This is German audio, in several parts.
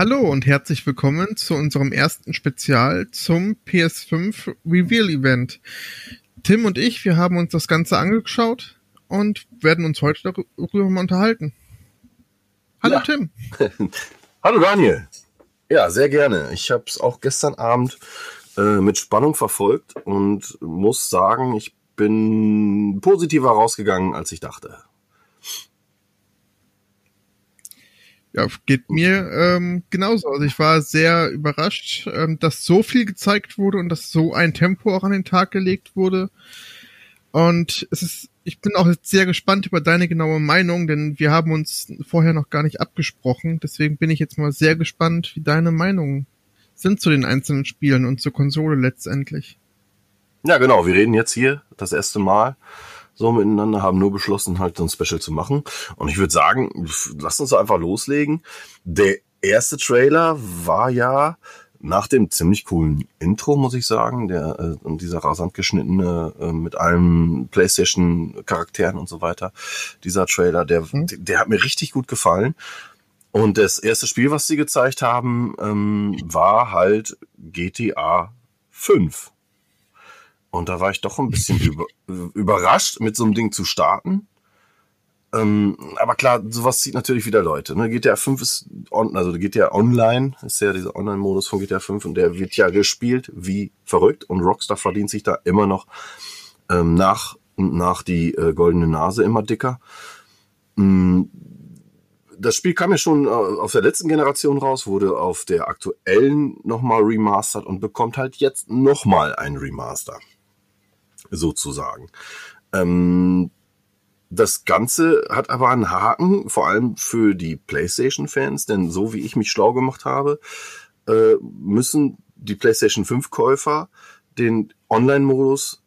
Hallo und herzlich willkommen zu unserem ersten Spezial zum PS5 Reveal Event. Tim und ich, wir haben uns das Ganze angeschaut und werden uns heute darüber mal unterhalten. Hallo ja. Tim. Hallo Daniel. Ja, sehr gerne. Ich habe es auch gestern Abend äh, mit Spannung verfolgt und muss sagen, ich bin positiver rausgegangen, als ich dachte. Ja, geht mir ähm, genauso. Also ich war sehr überrascht, ähm, dass so viel gezeigt wurde und dass so ein Tempo auch an den Tag gelegt wurde. Und es ist, ich bin auch jetzt sehr gespannt über deine genaue Meinung, denn wir haben uns vorher noch gar nicht abgesprochen. Deswegen bin ich jetzt mal sehr gespannt, wie deine Meinungen sind zu den einzelnen Spielen und zur Konsole letztendlich. Ja, genau. Wir reden jetzt hier das erste Mal so miteinander, haben nur beschlossen, halt so ein Special zu machen. Und ich würde sagen, lass uns einfach loslegen. Der erste Trailer war ja nach dem ziemlich coolen Intro, muss ich sagen, der äh, dieser rasant geschnittene äh, mit allen PlayStation Charakteren und so weiter, dieser Trailer, der mhm. der hat mir richtig gut gefallen. Und das erste Spiel, was sie gezeigt haben, ähm, war halt GTA 5. Und da war ich doch ein bisschen über, überrascht, mit so einem Ding zu starten. Ähm, aber klar, sowas zieht natürlich wieder Leute. Ne? GTA 5 ist on, also GTA Online, ist ja dieser Online-Modus von GTA 5 und der wird ja gespielt wie verrückt und Rockstar verdient sich da immer noch ähm, nach und nach die äh, goldene Nase immer dicker. Ähm, das Spiel kam ja schon äh, auf der letzten Generation raus, wurde auf der aktuellen nochmal remastert und bekommt halt jetzt nochmal ein Remaster sozusagen. Ähm, das Ganze hat aber einen Haken, vor allem für die PlayStation-Fans, denn so wie ich mich schlau gemacht habe, äh, müssen die PlayStation 5-Käufer den Online-Modus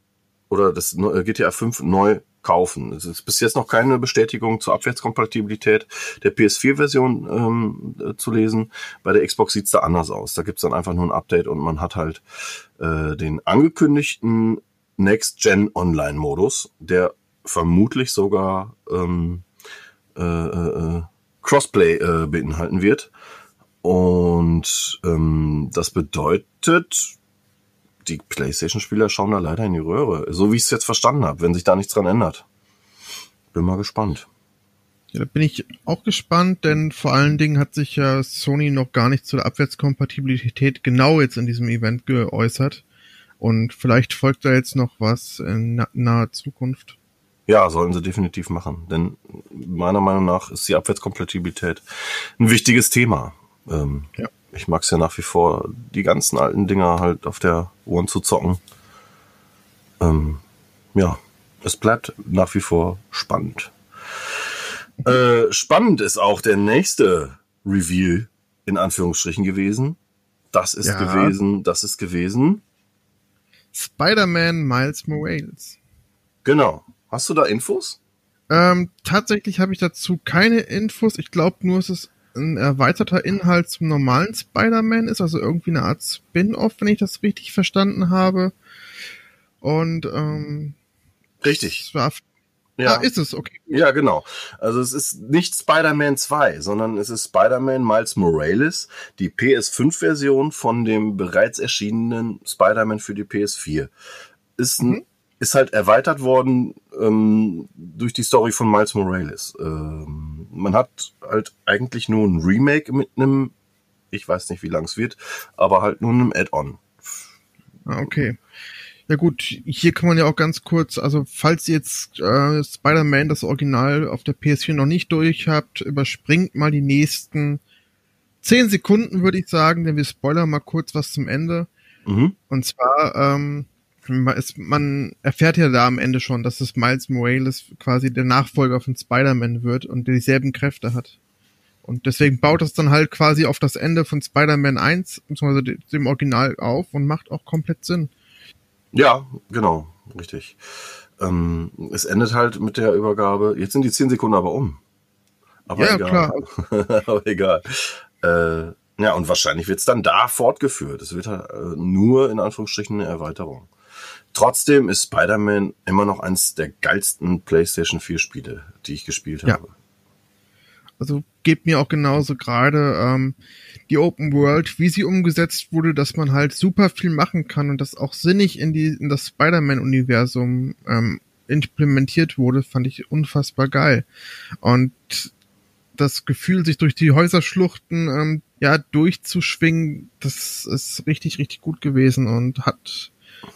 oder das GTA 5 neu kaufen. Es ist bis jetzt noch keine Bestätigung zur Abwärtskompatibilität der PS4-Version ähm, äh, zu lesen. Bei der Xbox sieht's da anders aus. Da gibt's dann einfach nur ein Update und man hat halt äh, den angekündigten Next-Gen Online-Modus, der vermutlich sogar ähm, äh, äh, Crossplay äh, beinhalten wird. Und ähm, das bedeutet, die PlayStation-Spieler schauen da leider in die Röhre. So wie ich es jetzt verstanden habe, wenn sich da nichts dran ändert. Bin mal gespannt. Ja, da bin ich auch gespannt, denn vor allen Dingen hat sich ja Sony noch gar nicht zu der Abwärtskompatibilität genau jetzt in diesem Event geäußert. Und vielleicht folgt da jetzt noch was in naher Zukunft. Ja, sollen sie definitiv machen. Denn meiner Meinung nach ist die Abwärtskompatibilität ein wichtiges Thema. Ähm, ja. Ich mag es ja nach wie vor, die ganzen alten Dinger halt auf der One zu zocken. Ähm, ja, es bleibt nach wie vor spannend. Äh, spannend ist auch der nächste Reveal in Anführungsstrichen gewesen. Das ist ja. gewesen, das ist gewesen. Spider-Man Miles Morales. Genau. Hast du da Infos? Ähm, tatsächlich habe ich dazu keine Infos. Ich glaube nur, es ist ein erweiterter Inhalt zum normalen Spider-Man ist, also irgendwie eine Art Spin-off, wenn ich das richtig verstanden habe. Und ähm, richtig. Es war ja. Ah, ist es, okay. Ja, genau. Also es ist nicht Spider-Man 2, sondern es ist Spider-Man Miles Morales, die PS5-Version von dem bereits erschienenen Spider-Man für die PS4. Ist, mhm. ist halt erweitert worden ähm, durch die Story von Miles Morales. Ähm, man hat halt eigentlich nur ein Remake mit einem, ich weiß nicht, wie lang es wird, aber halt nur einem Add-on. Ah, okay. Ja gut, hier kann man ja auch ganz kurz, also falls ihr jetzt äh, Spider-Man das Original auf der PS4 noch nicht durch habt, überspringt mal die nächsten zehn Sekunden, würde ich sagen, denn wir spoilern mal kurz was zum Ende. Mhm. Und zwar, ähm, man erfährt ja da am Ende schon, dass es Miles Morales quasi der Nachfolger von Spider-Man wird und dieselben Kräfte hat. Und deswegen baut es dann halt quasi auf das Ende von Spider-Man 1, beziehungsweise dem Original auf und macht auch komplett Sinn. Ja, genau, richtig. Ähm, es endet halt mit der Übergabe. Jetzt sind die zehn Sekunden aber um. Aber ja, egal. klar. aber egal. Äh, ja, und wahrscheinlich wird es dann da fortgeführt. Es wird halt, äh, nur in Anführungsstrichen eine Erweiterung. Trotzdem ist Spider-Man immer noch eins der geilsten PlayStation 4 Spiele, die ich gespielt ja. habe. Also geht mir auch genauso gerade ähm, die Open World, wie sie umgesetzt wurde, dass man halt super viel machen kann und das auch sinnig in die in das Spider-Man-Universum ähm, implementiert wurde, fand ich unfassbar geil. Und das Gefühl, sich durch die Häuserschluchten ähm, ja durchzuschwingen, das ist richtig, richtig gut gewesen und hat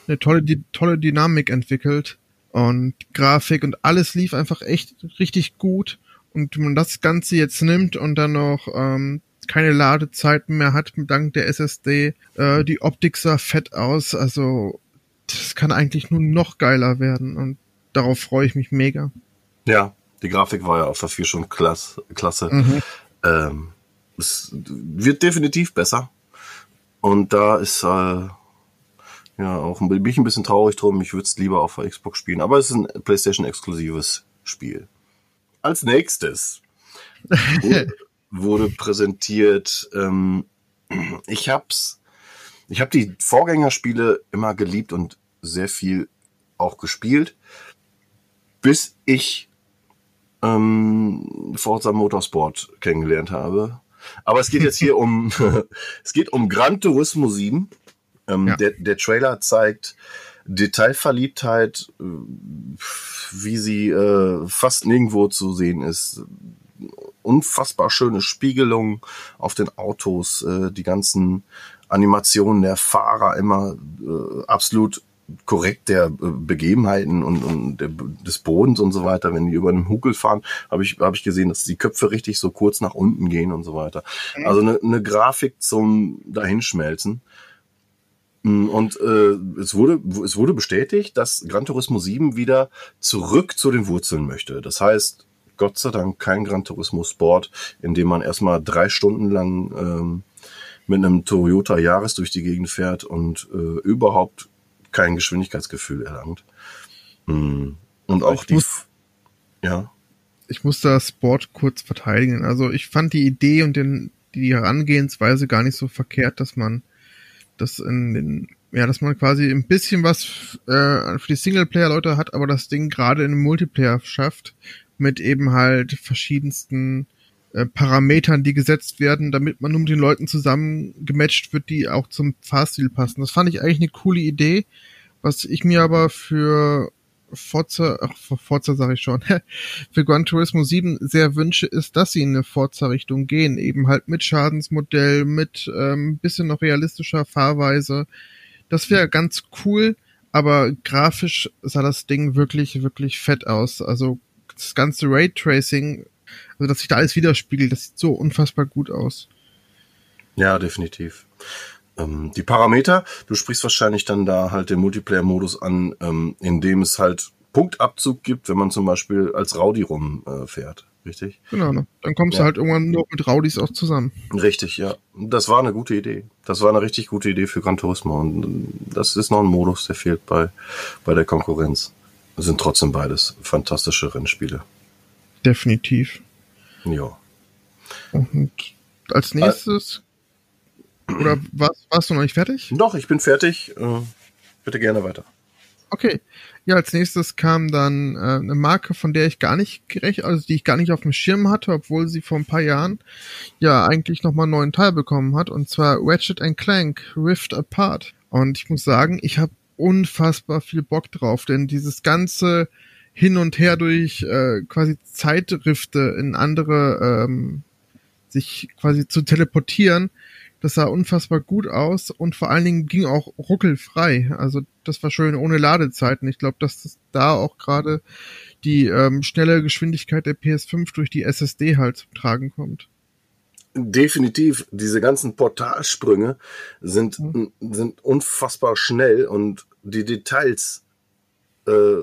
eine tolle, die, tolle Dynamik entwickelt und Grafik und alles lief einfach echt richtig gut. Und wenn man das Ganze jetzt nimmt und dann noch ähm, keine Ladezeiten mehr hat dank der SSD, äh, die Optik sah fett aus, also das kann eigentlich nur noch geiler werden und darauf freue ich mich mega. Ja, die Grafik war ja auf der 4 schon klasse. klasse. Mhm. Ähm, es wird definitiv besser. Und da ist äh, ja auch bin ich ein bisschen traurig drum. Ich würde es lieber auf der Xbox spielen. Aber es ist ein PlayStation-exklusives Spiel. Als nächstes wurde, wurde präsentiert. Ähm, ich hab's. Ich habe die Vorgängerspiele immer geliebt und sehr viel auch gespielt, bis ich ähm, Forza Motorsport kennengelernt habe. Aber es geht jetzt hier um, es geht um Gran Turismo 7. Ähm, ja. der, der Trailer zeigt Detailverliebtheit, äh, wie sie äh, fast nirgendwo zu sehen ist. Unfassbar schöne Spiegelungen auf den Autos, äh, die ganzen Animationen der Fahrer immer äh, absolut korrekt der äh, Begebenheiten und, und der, des Bodens und so weiter, wenn die über einen Huckel fahren, habe ich, hab ich gesehen, dass die Köpfe richtig so kurz nach unten gehen und so weiter. Mhm. Also eine, eine Grafik zum Dahinschmelzen. Mm, und äh, es, wurde, es wurde bestätigt, dass Gran Turismo 7 wieder zurück zu den Wurzeln möchte. Das heißt, Gott sei Dank kein Gran Turismo Sport, in dem man erstmal drei Stunden lang ähm, mit einem Toyota Yaris durch die Gegend fährt und äh, überhaupt kein Geschwindigkeitsgefühl erlangt. Mm. Und auch ich die, muss, ja. Ich muss das Sport kurz verteidigen. Also ich fand die Idee und den, die Herangehensweise gar nicht so verkehrt, dass man das in den, ja, dass man quasi ein bisschen was äh, für die Singleplayer-Leute hat, aber das Ding gerade in Multiplayer schafft, mit eben halt verschiedensten äh, Parametern, die gesetzt werden, damit man nur mit den Leuten zusammen gematcht wird, die auch zum Fahrstil passen. Das fand ich eigentlich eine coole Idee. Was ich mir aber für Forza, ach, Forza sage ich schon, für Gran Turismo 7 sehr wünsche, ist, dass sie in eine Forza-Richtung gehen. Eben halt mit Schadensmodell, mit ähm, bisschen noch realistischer Fahrweise. Das wäre ganz cool, aber grafisch sah das Ding wirklich, wirklich fett aus. Also das ganze Raytracing, also dass sich da alles widerspiegelt, das sieht so unfassbar gut aus. Ja, definitiv. Ähm, die Parameter, du sprichst wahrscheinlich dann da halt den Multiplayer-Modus an, ähm, in dem es halt Punktabzug gibt, wenn man zum Beispiel als Rowdy rumfährt. Äh, richtig? Genau, ne? dann kommst ja. du halt irgendwann nur mit Rowdies auch zusammen. Richtig, ja. Das war eine gute Idee. Das war eine richtig gute Idee für Gran Turismo. Und das ist noch ein Modus, der fehlt bei, bei der Konkurrenz. Das sind trotzdem beides fantastische Rennspiele. Definitiv. Ja. Und als nächstes oder warst, warst du noch nicht fertig? Doch, ich bin fertig. Äh, bitte gerne weiter. Okay. Ja, als nächstes kam dann äh, eine Marke, von der ich gar nicht gerecht, also die ich gar nicht auf dem Schirm hatte, obwohl sie vor ein paar Jahren ja eigentlich nochmal einen neuen Teil bekommen hat, und zwar Ratchet Clank Rift Apart. Und ich muss sagen, ich habe unfassbar viel Bock drauf, denn dieses ganze hin und her durch äh, quasi Zeitrifte in andere ähm, sich quasi zu teleportieren, das sah unfassbar gut aus und vor allen Dingen ging auch ruckelfrei. Also das war schön ohne Ladezeiten. Ich glaube, dass das da auch gerade die ähm, schnelle Geschwindigkeit der PS5 durch die SSD halt zum Tragen kommt. Definitiv, diese ganzen Portalsprünge sind, mhm. sind unfassbar schnell und die Details äh,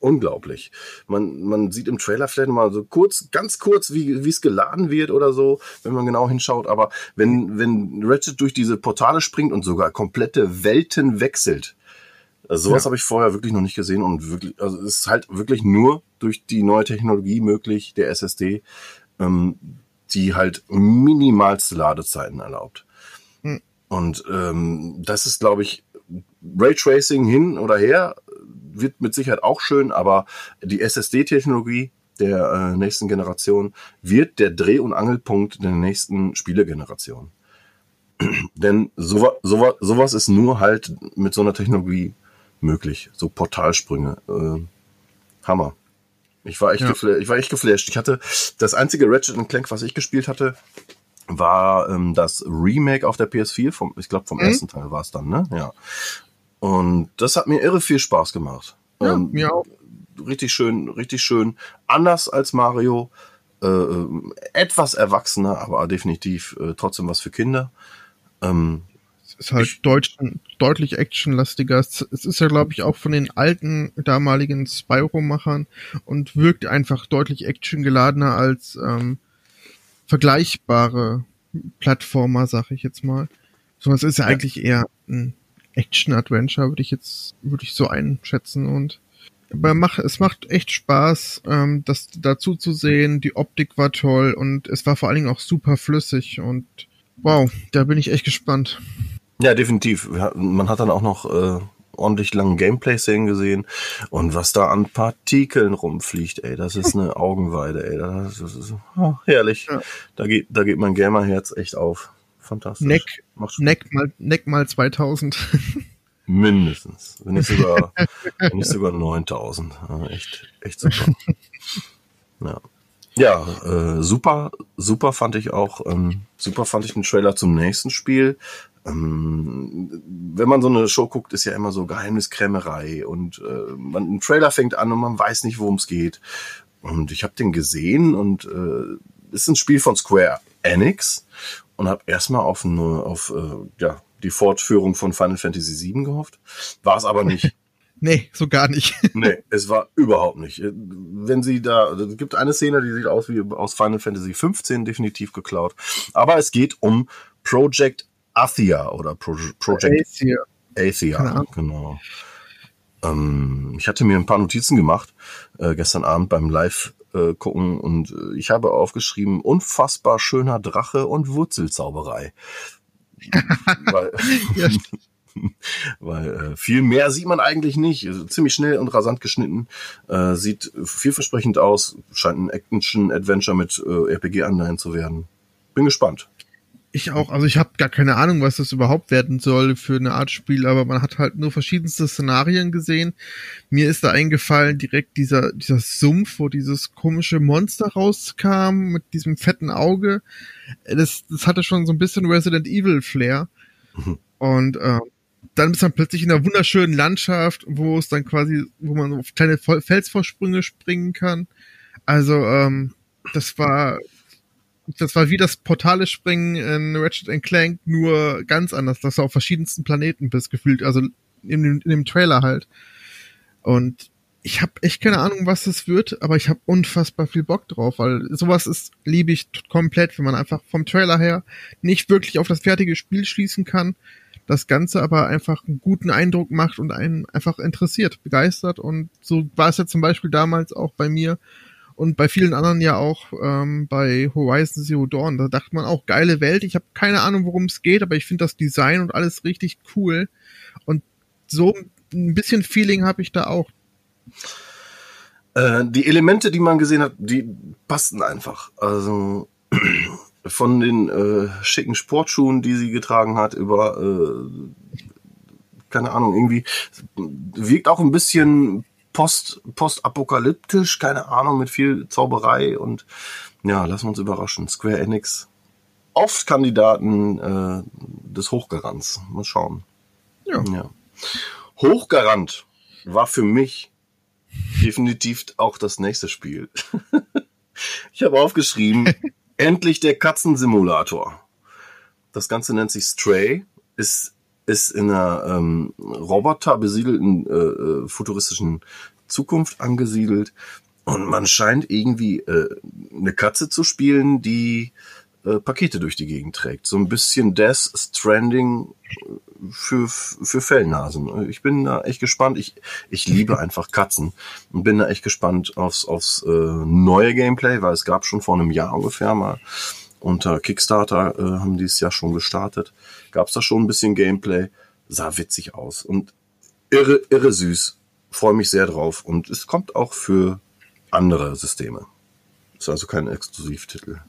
unglaublich. Man, man sieht im Trailer vielleicht mal so kurz, ganz kurz, wie wie es geladen wird oder so, wenn man genau hinschaut. Aber wenn, wenn Ratchet durch diese Portale springt und sogar komplette Welten wechselt, also sowas ja. habe ich vorher wirklich noch nicht gesehen und wirklich, also es ist halt wirklich nur durch die neue Technologie möglich, der SSD, ähm, die halt minimalste Ladezeiten erlaubt. Hm. Und ähm, das ist, glaube ich, Raytracing hin oder her, wird mit Sicherheit auch schön, aber die SSD-Technologie der äh, nächsten Generation wird der Dreh- und Angelpunkt der nächsten Spielegeneration. Denn sowas, sowas, sowas ist nur halt mit so einer Technologie möglich. So Portalsprünge. Äh, Hammer. Ich war echt, ja. geflasht, ich war echt geflasht. Ich hatte das einzige Ratchet Clank, was ich gespielt hatte, war ähm, das Remake auf der PS4 vom, ich glaube vom mhm. ersten Teil war es dann, ne? Ja. Und das hat mir irre viel Spaß gemacht. Ja, ähm, mir auch. Richtig schön, richtig schön. Anders als Mario. Äh, äh, etwas erwachsener, aber definitiv äh, trotzdem was für Kinder. Ähm, es ist halt ich, deutsch, deutlich actionlastiger. Es ist ja, glaube ich, auch von den alten damaligen Spyro-Machern und wirkt einfach deutlich actiongeladener als ähm, vergleichbare Plattformer, sag ich jetzt mal. So was ist ja, ja. eigentlich eher ein Action-Adventure, würde ich jetzt, würde ich so einschätzen und aber mach, es macht echt Spaß, ähm, das dazu zu sehen. Die Optik war toll und es war vor allen Dingen auch super flüssig und wow, da bin ich echt gespannt. Ja, definitiv. Man hat dann auch noch äh, ordentlich langen Gameplay-Szenen gesehen und was da an Partikeln rumfliegt, ey, das ist eine Augenweide, ey, das ist oh, herrlich. Ja. Da geht, da geht mein Gamerherz echt auf fantastisch. Neck, Neck mal, Neck mal 2000. Mindestens. Wenn nicht sogar, wenn nicht sogar 9000. Ja, echt, echt super. Ja. Ja, äh, super, super fand ich auch, ähm, super fand ich den Trailer zum nächsten Spiel. Ähm, wenn man so eine Show guckt, ist ja immer so Geheimniskrämerei und äh, man, ein Trailer fängt an und man weiß nicht, worum es geht. Und ich habe den gesehen und äh, ist ein Spiel von Square Enix und habe erstmal auf, eine, auf äh, ja, die Fortführung von Final Fantasy VII gehofft. War es aber nicht. Nee, so gar nicht. nee, es war überhaupt nicht. Wenn sie da, es gibt eine Szene, die sieht aus wie aus Final Fantasy 15 definitiv geklaut. Aber es geht um Project Athia oder Pro Project Athia. Athia, genau. Ähm, ich hatte mir ein paar Notizen gemacht äh, gestern Abend beim Live äh, gucken und äh, ich habe aufgeschrieben, unfassbar schöner Drache und Wurzelzauberei. weil, weil äh, viel mehr sieht man eigentlich nicht. Also, ziemlich schnell und rasant geschnitten. Äh, sieht vielversprechend aus. Scheint ein Action-Adventure mit äh, RPG-Anleihen zu werden. Bin gespannt. Ich auch, also ich habe gar keine Ahnung, was das überhaupt werden soll für eine Art Spiel, aber man hat halt nur verschiedenste Szenarien gesehen. Mir ist da eingefallen direkt dieser, dieser Sumpf, wo dieses komische Monster rauskam mit diesem fetten Auge. Das, das hatte schon so ein bisschen Resident Evil Flair. Mhm. Und äh, dann ist man plötzlich in einer wunderschönen Landschaft, wo es dann quasi, wo man auf kleine Felsvorsprünge springen kann. Also, ähm, das war das war wie das Portale springen in Ratchet Clank, nur ganz anders, dass du auf verschiedensten Planeten bist, gefühlt, also in dem, in dem Trailer halt. Und ich habe echt keine Ahnung, was das wird, aber ich habe unfassbar viel Bock drauf, weil sowas ist liebe ich komplett, wenn man einfach vom Trailer her nicht wirklich auf das fertige Spiel schließen kann, das Ganze aber einfach einen guten Eindruck macht und einen einfach interessiert, begeistert und so war es ja zum Beispiel damals auch bei mir, und bei vielen anderen ja auch ähm, bei Horizon Zero Dawn. Da dachte man auch, geile Welt. Ich habe keine Ahnung, worum es geht, aber ich finde das Design und alles richtig cool. Und so ein bisschen Feeling habe ich da auch. Äh, die Elemente, die man gesehen hat, die passten einfach. Also von den äh, schicken Sportschuhen, die sie getragen hat, über äh, keine Ahnung, irgendwie wirkt auch ein bisschen post, postapokalyptisch, keine Ahnung, mit viel Zauberei und ja, lassen wir uns überraschen. Square Enix, oft Kandidaten äh, des Hochgarants. Mal schauen. Ja. ja. Hochgarant war für mich definitiv auch das nächste Spiel. ich habe aufgeschrieben, endlich der Katzensimulator. Das Ganze nennt sich Stray, ist ist in einer ähm, Roboter besiedelten äh, äh, futuristischen Zukunft angesiedelt und man scheint irgendwie äh, eine Katze zu spielen, die äh, Pakete durch die Gegend trägt. So ein bisschen Death Stranding für, für Fellnasen. Ich bin da echt gespannt. Ich, ich liebe einfach Katzen und bin da echt gespannt aufs, aufs äh, neue Gameplay, weil es gab schon vor einem Jahr ungefähr mal unter Kickstarter äh, haben die es ja schon gestartet. Gab es da schon ein bisschen Gameplay. Sah witzig aus und irre, irre süß. Freue mich sehr drauf. Und es kommt auch für andere Systeme. Ist also kein Exklusivtitel.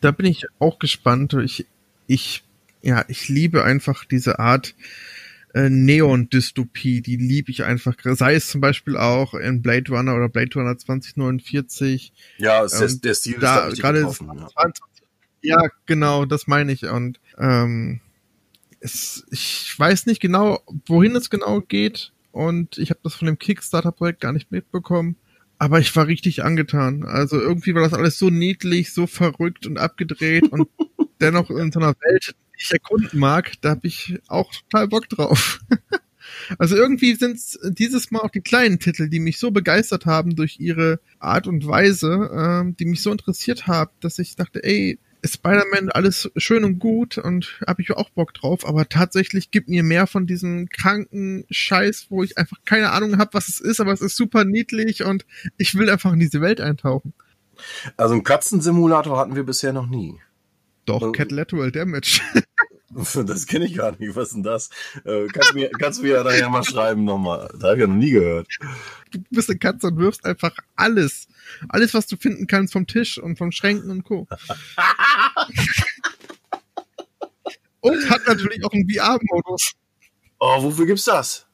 Da bin ich auch gespannt. Ich, ich, ja, ich liebe einfach diese Art äh, Neon-Dystopie. Die liebe ich einfach. Sei es zum Beispiel auch in Blade Runner oder Blade Runner 2049. Ja, ähm, der Stil da, ist da gerade ja. Ja, genau, das meine ich. Und ähm, es, ich weiß nicht genau, wohin es genau geht. Und ich habe das von dem Kickstarter-Projekt gar nicht mitbekommen. Aber ich war richtig angetan. Also irgendwie war das alles so niedlich, so verrückt und abgedreht und dennoch in so einer Welt, die ich erkunden mag, da habe ich auch total Bock drauf. also irgendwie sind es dieses Mal auch die kleinen Titel, die mich so begeistert haben durch ihre Art und Weise, äh, die mich so interessiert haben, dass ich dachte, ey, Spider-Man alles schön und gut und habe ich auch Bock drauf, aber tatsächlich gibt mir mehr von diesem kranken Scheiß, wo ich einfach keine Ahnung habe, was es ist, aber es ist super niedlich und ich will einfach in diese Welt eintauchen. Also einen Katzensimulator hatten wir bisher noch nie. Doch, also, Cat Lateral Damage. Das kenne ich gar nicht. Was ist denn das? Äh, kannst, mir, kannst du mir ja nachher mal schreiben nochmal. Da habe ich ja noch nie gehört. Du bist eine Katze und wirfst einfach alles. Alles, was du finden kannst vom Tisch und vom Schränken und Co. und hat natürlich auch einen VR-Modus. Oh, wofür gibt's das?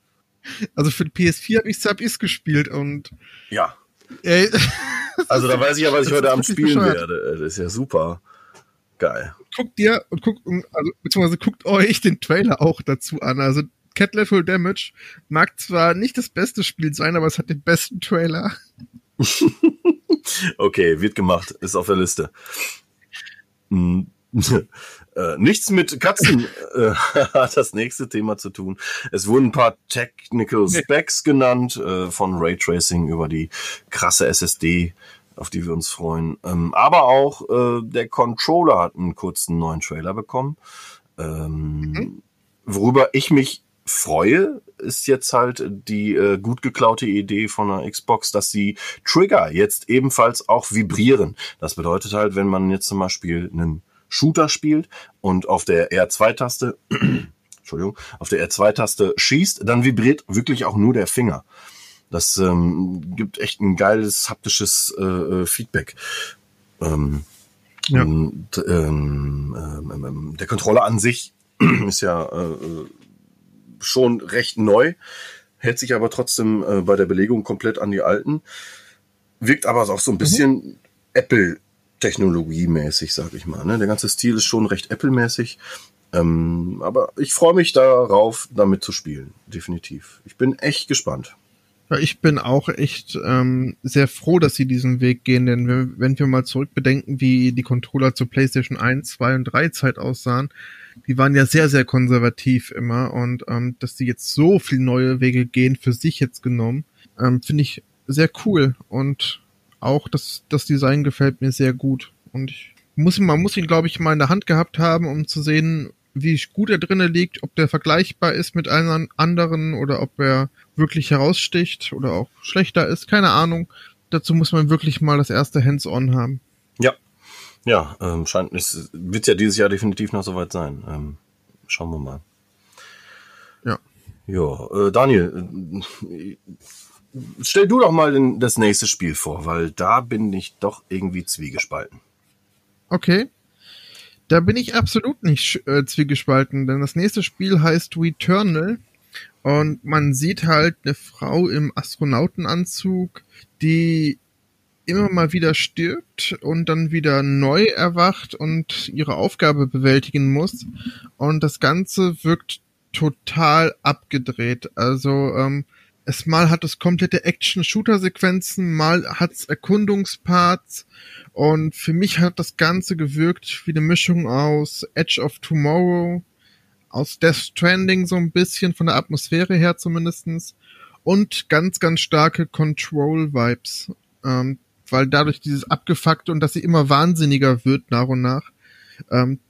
Also für die PS4 habe ich Sub-Is gespielt und. Ja. Ey, also da weiß ich ja, was ich heute Abend spielen bescheuert. werde. Das ist ja super. Geil. Guckt dir und guckt, also, beziehungsweise guckt euch den Trailer auch dazu an. Also Cat Level Damage mag zwar nicht das beste Spiel sein, aber es hat den besten Trailer. okay, wird gemacht, ist auf der Liste. Hm. äh, nichts mit Katzen äh, hat das nächste Thema zu tun. Es wurden ein paar Technical Specs genannt, äh, von Raytracing über die krasse SSD auf die wir uns freuen. Ähm, aber auch äh, der Controller hat einen kurzen neuen Trailer bekommen. Ähm, mhm. Worüber ich mich freue, ist jetzt halt die äh, gut geklaute Idee von der Xbox, dass die Trigger jetzt ebenfalls auch vibrieren. Das bedeutet halt, wenn man jetzt zum Beispiel einen Shooter spielt und auf der R2-Taste, Entschuldigung, auf der R2-Taste schießt, dann vibriert wirklich auch nur der Finger. Das ähm, gibt echt ein geiles haptisches äh, äh Feedback. Ähm, ja. Und, ähm, ähm, ähm, der Controller an sich ist ja äh, schon recht neu, hält sich aber trotzdem äh, bei der Belegung komplett an die alten. Wirkt aber auch so ein mhm. bisschen mhm. Apple technologiemäßig, sag ich mal. Ne? Der ganze Stil ist schon recht Apple-mäßig. Ähm, aber ich freue mich darauf, damit zu spielen. Definitiv. Ich bin echt gespannt. Ja, ich bin auch echt ähm, sehr froh, dass sie diesen Weg gehen, denn wenn, wenn wir mal zurückbedenken, wie die Controller zur PlayStation 1, 2 und 3 Zeit aussahen, die waren ja sehr, sehr konservativ immer und ähm, dass die jetzt so viel neue Wege gehen, für sich jetzt genommen, ähm, finde ich sehr cool und auch das, das Design gefällt mir sehr gut und ich muss, man muss ihn, glaube ich, mal in der Hand gehabt haben, um zu sehen, wie gut er drinnen liegt, ob der vergleichbar ist mit einem anderen oder ob er wirklich heraussticht oder auch schlechter ist, keine Ahnung. Dazu muss man wirklich mal das erste Hands-on haben. Ja, ja, ähm, scheint, es wird ja dieses Jahr definitiv noch soweit sein. Ähm, schauen wir mal. Ja. Ja, äh, Daniel, äh, stell du doch mal den, das nächste Spiel vor, weil da bin ich doch irgendwie zwiegespalten. Okay. Da bin ich absolut nicht äh, zwiegespalten, denn das nächste Spiel heißt Returnal und man sieht halt eine Frau im Astronautenanzug, die immer mal wieder stirbt und dann wieder neu erwacht und ihre Aufgabe bewältigen muss. Und das Ganze wirkt total abgedreht. Also ähm, es mal hat es komplette Action-Shooter-Sequenzen, mal hat es Erkundungsparts und für mich hat das Ganze gewirkt wie eine Mischung aus Edge of Tomorrow, aus Death Stranding so ein bisschen, von der Atmosphäre her zumindestens und ganz, ganz starke Control-Vibes. Ähm, weil dadurch dieses Abgefuckte und dass sie immer wahnsinniger wird nach und nach, ähm,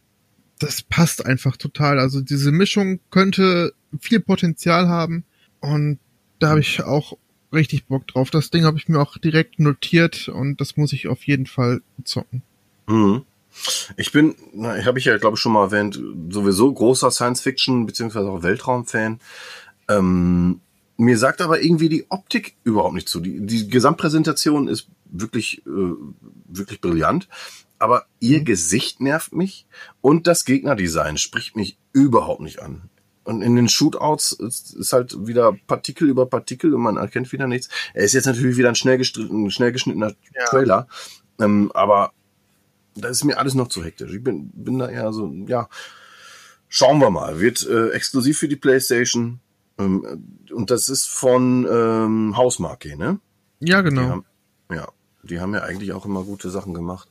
das passt einfach total. Also diese Mischung könnte viel Potenzial haben und da habe ich auch richtig Bock drauf. Das Ding habe ich mir auch direkt notiert und das muss ich auf jeden Fall zocken. Mhm. Ich bin, habe ich ja glaube ich schon mal erwähnt, sowieso großer Science-Fiction beziehungsweise auch Weltraum-Fan. Ähm, mir sagt aber irgendwie die Optik überhaupt nicht zu. Die, die Gesamtpräsentation ist wirklich, äh, wirklich brillant. Aber ihr mhm. Gesicht nervt mich und das Gegnerdesign spricht mich überhaupt nicht an. Und in den Shootouts ist, halt wieder Partikel über Partikel und man erkennt wieder nichts. Er ist jetzt natürlich wieder ein schnell, ein schnell geschnittener ja. Trailer. Ähm, aber da ist mir alles noch zu hektisch. Ich bin, bin da eher so, ja, schauen wir mal. Wird äh, exklusiv für die PlayStation. Ähm, und das ist von ähm, Hausmarke, ne? Ja, genau. Die haben, ja, die haben ja eigentlich auch immer gute Sachen gemacht.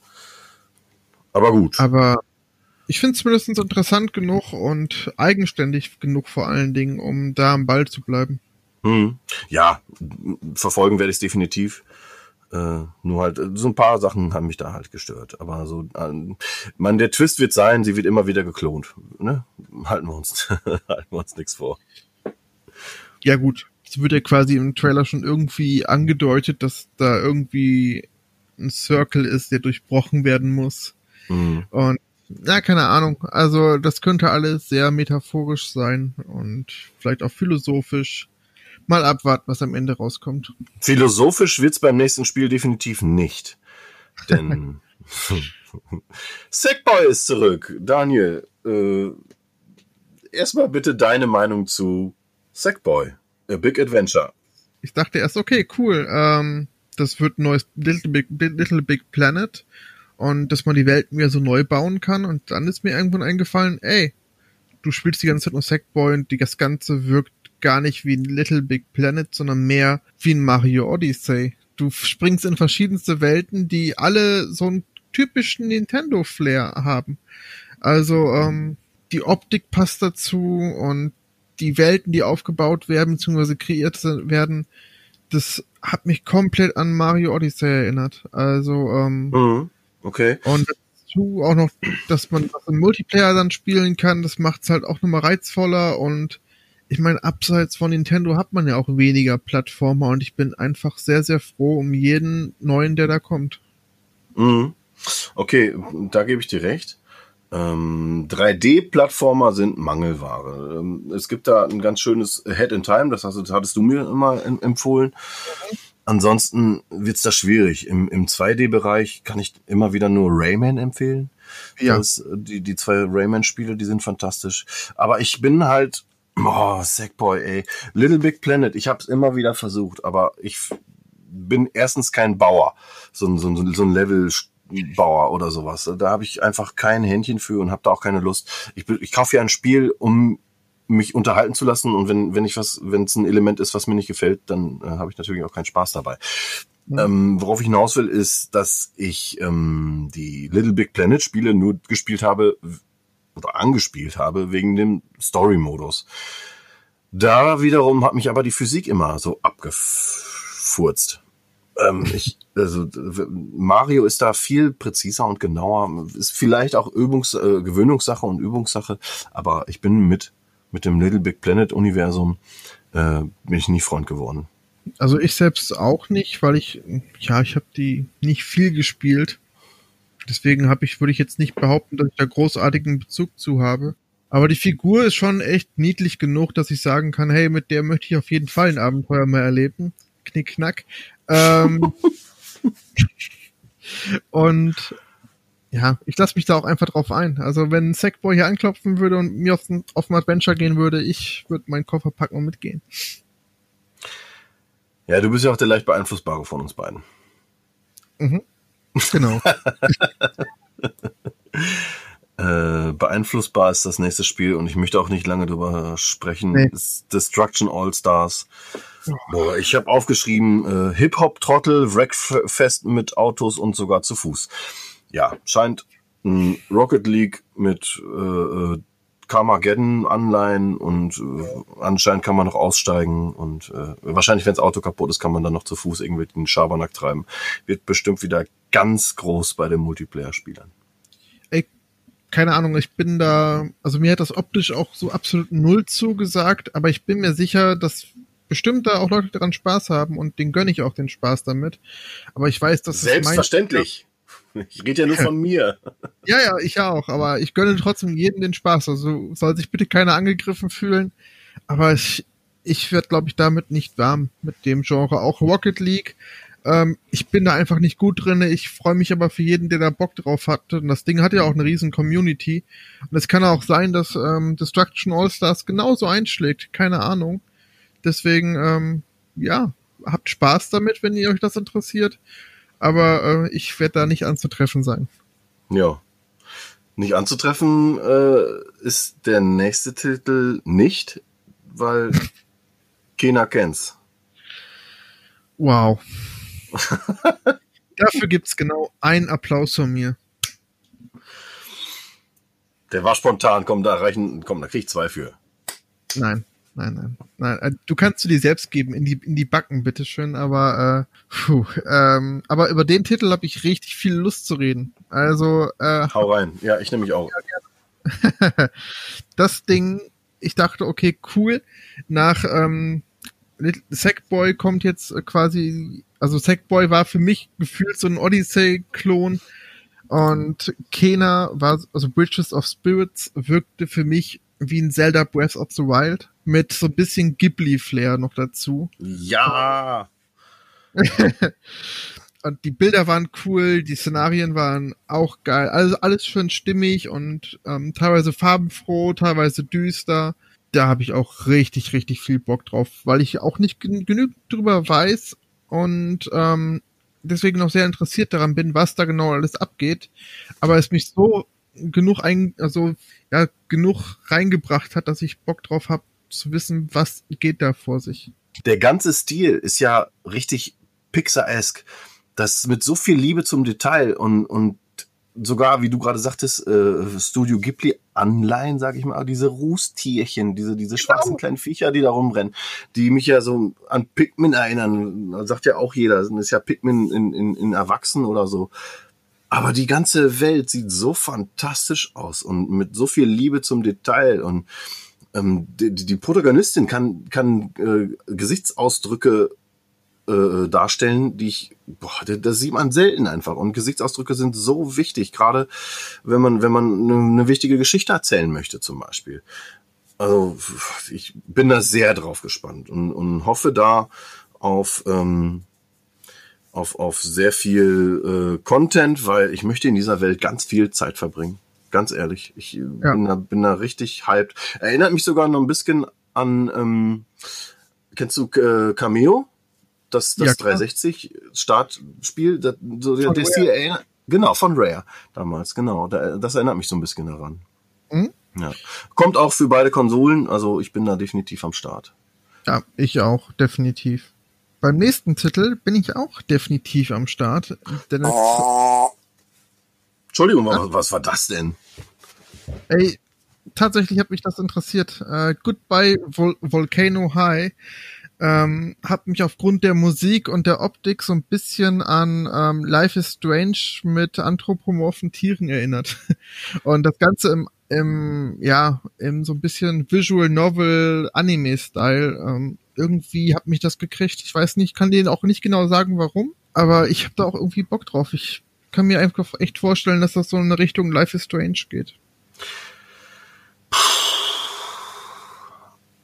Aber gut. Aber ich finde es zumindest interessant genug und eigenständig genug vor allen Dingen, um da am Ball zu bleiben. Hm. Ja, verfolgen werde ich es definitiv. Äh, nur halt, so ein paar Sachen haben mich da halt gestört. Aber so, äh, man, der Twist wird sein, sie wird immer wieder geklont. Ne? Halten wir uns, halten wir uns nichts vor. Ja, gut. Es wird ja quasi im Trailer schon irgendwie angedeutet, dass da irgendwie ein Circle ist, der durchbrochen werden muss. Mhm. Und ja, keine Ahnung. Also das könnte alles sehr metaphorisch sein und vielleicht auch philosophisch. Mal abwarten, was am Ende rauskommt. Philosophisch wird's beim nächsten Spiel definitiv nicht. Denn Sackboy ist zurück. Daniel, äh, erstmal bitte deine Meinung zu Sackboy, A Big Adventure. Ich dachte erst, okay, cool. Ähm, das wird ein neues Little Big, Little Big Planet und dass man die Welt wieder so neu bauen kann. Und dann ist mir irgendwann eingefallen, ey, du spielst die ganze Zeit nur Sackboy und das Ganze wirkt gar nicht wie ein Little Big Planet, sondern mehr wie ein Mario Odyssey. Du springst in verschiedenste Welten, die alle so einen typischen Nintendo-Flair haben. Also ähm, die Optik passt dazu und die Welten, die aufgebaut werden bzw. kreiert werden, das hat mich komplett an Mario Odyssey erinnert. Also ähm, mhm. Okay. Und dazu auch noch, dass man das im Multiplayer dann spielen kann, das macht es halt auch nochmal reizvoller und ich meine, abseits von Nintendo hat man ja auch weniger Plattformer und ich bin einfach sehr, sehr froh um jeden neuen, der da kommt. Mhm. Okay, da gebe ich dir recht. Ähm, 3D-Plattformer sind Mangelware. Ähm, es gibt da ein ganz schönes Head in Time, das hast, hattest du mir immer empfohlen. Mhm. Ansonsten wird's da schwierig. Im, im 2D-Bereich kann ich immer wieder nur Rayman empfehlen. Ja. Das, die, die zwei Rayman-Spiele, die sind fantastisch. Aber ich bin halt, oh, Sackboy, ey. Little Big Planet, ich habe es immer wieder versucht, aber ich bin erstens kein Bauer, so, ein so, ein so ein Level Bauer oder sowas. Da habe ich einfach kein Händchen für und habe da auch keine Lust. Ich, ich kaufe ja ein Spiel, um mich unterhalten zu lassen und wenn wenn ich was wenn es ein Element ist, was mir nicht gefällt, dann äh, habe ich natürlich auch keinen Spaß dabei. Mhm. Ähm, worauf ich hinaus will, ist, dass ich ähm, die Little Big Planet Spiele nur gespielt habe oder angespielt habe wegen dem Story-Modus. Da wiederum hat mich aber die Physik immer so abgefurzt. Ähm, ich, also Mario ist da viel präziser und genauer. Ist vielleicht auch Übungs, äh, Gewöhnungssache und Übungssache, aber ich bin mit mit dem Little Big Planet Universum äh, bin ich nie Freund geworden. Also ich selbst auch nicht, weil ich ja ich habe die nicht viel gespielt. Deswegen habe ich würde ich jetzt nicht behaupten, dass ich da großartigen Bezug zu habe. Aber die Figur ist schon echt niedlich genug, dass ich sagen kann, hey, mit der möchte ich auf jeden Fall ein Abenteuer mehr erleben. Knick knack. Ähm, und ja, ich lasse mich da auch einfach drauf ein. Also wenn Sackboy hier anklopfen würde und mir auf ein, auf ein Adventure gehen würde, ich würde meinen Koffer packen und mitgehen. Ja, du bist ja auch der leicht beeinflussbare von uns beiden. Mhm. Genau. äh, beeinflussbar ist das nächste Spiel und ich möchte auch nicht lange drüber sprechen. Nee. Destruction All Stars. Boah, ich habe aufgeschrieben äh, Hip Hop Trottel, Wreckfest mit Autos und sogar zu Fuß ja, scheint ein Rocket League mit äh, äh, Carmageddon-Anleihen und äh, anscheinend kann man noch aussteigen und äh, wahrscheinlich, wenn das Auto kaputt ist, kann man dann noch zu Fuß irgendwie den Schabernack treiben. Wird bestimmt wieder ganz groß bei den Multiplayer-Spielern. Ey, keine Ahnung, ich bin da, also mir hat das optisch auch so absolut null zugesagt, aber ich bin mir sicher, dass bestimmt da auch Leute daran Spaß haben und den gönne ich auch den Spaß damit. Aber ich weiß, dass Selbstverständlich. Ich rede ja nur von mir. Ja, ja, ich auch, aber ich gönne trotzdem jedem den Spaß. Also soll sich bitte keiner angegriffen fühlen. Aber ich, ich werde, glaube ich, damit nicht warm mit dem Genre. Auch Rocket League. Ähm, ich bin da einfach nicht gut drin. Ich freue mich aber für jeden, der da Bock drauf hat. Und das Ding hat ja auch eine riesen Community. Und es kann auch sein, dass ähm, Destruction All Stars genauso einschlägt. Keine Ahnung. Deswegen, ähm, ja, habt Spaß damit, wenn ihr euch das interessiert. Aber äh, ich werde da nicht anzutreffen sein. Ja. Nicht anzutreffen äh, ist der nächste Titel nicht, weil keiner kennt's. Wow. Dafür gibt's genau einen Applaus von mir. Der war spontan, komm, da reichen, komm, da krieg ich zwei für. Nein, nein, nein, nein. Äh, du kannst du dir selbst geben, in die, in die Backen, bitteschön, aber, äh, puh, ähm, aber über den Titel habe ich richtig viel Lust zu reden. Also, äh, Hau rein. Ja, ich nehme mich auch. das Ding, ich dachte, okay, cool. Nach ähm, Sackboy kommt jetzt quasi, also Sackboy war für mich gefühlt so ein Odyssey-Klon und Kena war, also Bridges of Spirits wirkte für mich wie ein Zelda Breath of the Wild mit so ein bisschen Ghibli-Flair noch dazu. Ja. und die Bilder waren cool, die Szenarien waren auch geil. Also alles schön stimmig und ähm, teilweise farbenfroh, teilweise düster. Da habe ich auch richtig, richtig viel Bock drauf, weil ich auch nicht genügend drüber weiß und ähm, deswegen noch sehr interessiert daran bin, was da genau alles abgeht. Aber es mich so genug ein, also ja, genug reingebracht hat, dass ich Bock drauf habe, zu wissen, was geht da vor sich. Der ganze Stil ist ja richtig Pixar-esque. Das mit so viel Liebe zum Detail und, und sogar, wie du gerade sagtest, äh, Studio Ghibli Anleihen, sag ich mal, diese Rußtierchen, diese, diese genau. schwarzen kleinen Viecher, die da rumrennen, die mich ja so an Pikmin erinnern. Sagt ja auch jeder, das ist ja Pikmin in, in, in Erwachsen oder so. Aber die ganze Welt sieht so fantastisch aus und mit so viel Liebe zum Detail und ähm, die, die Protagonistin kann, kann äh, Gesichtsausdrücke äh, darstellen, die ich, boah, das, sieht man selten einfach. Und Gesichtsausdrücke sind so wichtig, gerade wenn man, wenn man eine, eine wichtige Geschichte erzählen möchte, zum Beispiel. Also ich bin da sehr drauf gespannt und, und hoffe da auf ähm, auf, auf sehr viel äh, Content, weil ich möchte in dieser Welt ganz viel Zeit verbringen. Ganz ehrlich. Ich ja. bin, da, bin da richtig hyped. Erinnert mich sogar noch ein bisschen an, ähm, kennst du äh, Cameo? Das, das ja, 360 Startspiel, das, so der, erinnert, genau, von Rare damals, genau. Da, das erinnert mich so ein bisschen daran. Mhm. Ja. Kommt auch für beide Konsolen, also ich bin da definitiv am Start. Ja, ich auch, definitiv. Beim nächsten Titel bin ich auch definitiv am Start. Oh. Entschuldigung, ja. was war das denn? Ey, tatsächlich hat mich das interessiert. Uh, Goodbye Vol Volcano High ähm, hat mich aufgrund der Musik und der Optik so ein bisschen an ähm, Life is Strange mit anthropomorphen Tieren erinnert. Und das Ganze im, im ja, im so ein bisschen Visual Novel Anime-Style. Ähm, irgendwie hat mich das gekriegt. Ich weiß nicht, kann denen auch nicht genau sagen, warum, aber ich habe da auch irgendwie Bock drauf. Ich kann mir einfach echt vorstellen, dass das so in Richtung Life is Strange geht.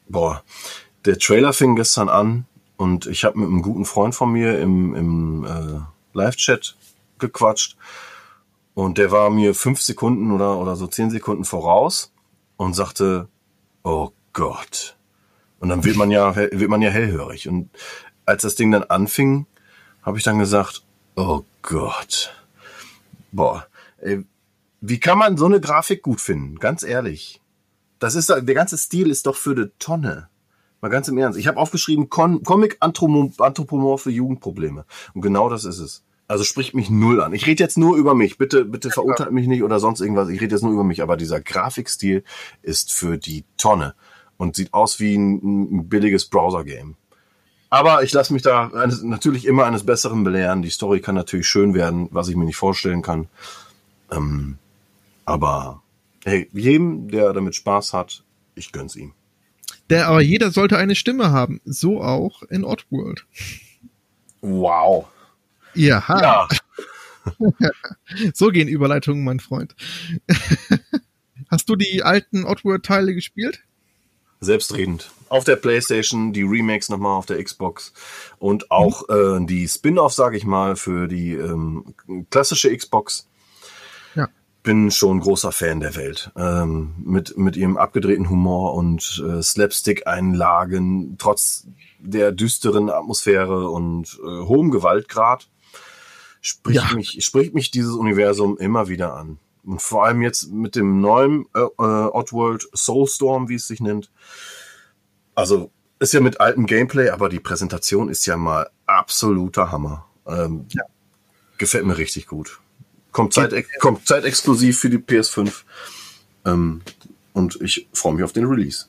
Boah, der Trailer fing gestern an und ich habe mit einem guten Freund von mir im, im äh, Live-Chat gequatscht und der war mir fünf Sekunden oder, oder so zehn Sekunden voraus und sagte, oh Gott, und dann wird man ja, wird man ja hellhörig. Und als das Ding dann anfing, habe ich dann gesagt, oh Gott. Boah, ey, wie kann man so eine Grafik gut finden? Ganz ehrlich. Das ist, der ganze Stil ist doch für die Tonne. Mal ganz im Ernst. Ich habe aufgeschrieben, Comic anthropomorphe Jugendprobleme. Und genau das ist es. Also spricht mich null an. Ich rede jetzt nur über mich. Bitte, bitte verurteilt mich nicht oder sonst irgendwas. Ich rede jetzt nur über mich. Aber dieser Grafikstil ist für die Tonne und sieht aus wie ein, ein billiges Browser-Game. Aber ich lasse mich da eines, natürlich immer eines Besseren belehren. Die Story kann natürlich schön werden, was ich mir nicht vorstellen kann. Ähm, aber hey, jedem, der damit Spaß hat, ich gönn's ihm. Der, aber jeder sollte eine Stimme haben. So auch in Oddworld. Wow. Ja. ja. so gehen Überleitungen, mein Freund. Hast du die alten Oddworld-Teile gespielt? Selbstredend. Auf der PlayStation, die Remakes nochmal auf der Xbox und auch äh, die Spin-off, sage ich mal, für die ähm, klassische Xbox. Ja. Bin schon großer Fan der Welt. Ähm, mit, mit ihrem abgedrehten Humor und äh, Slapstick-Einlagen, trotz der düsteren Atmosphäre und äh, hohem Gewaltgrad, spricht, Ja. mich, spricht mich dieses Universum immer wieder an. Und vor allem jetzt mit dem neuen äh, äh, Oddworld Soulstorm, wie es sich nennt. Also ist ja mit altem Gameplay, aber die Präsentation ist ja mal absoluter Hammer. Ähm, Ja. Gefällt mir richtig gut. Kommt, Zeit, kommt zeitexklusiv für die PS5. Ähm, und ich freue mich auf den Release.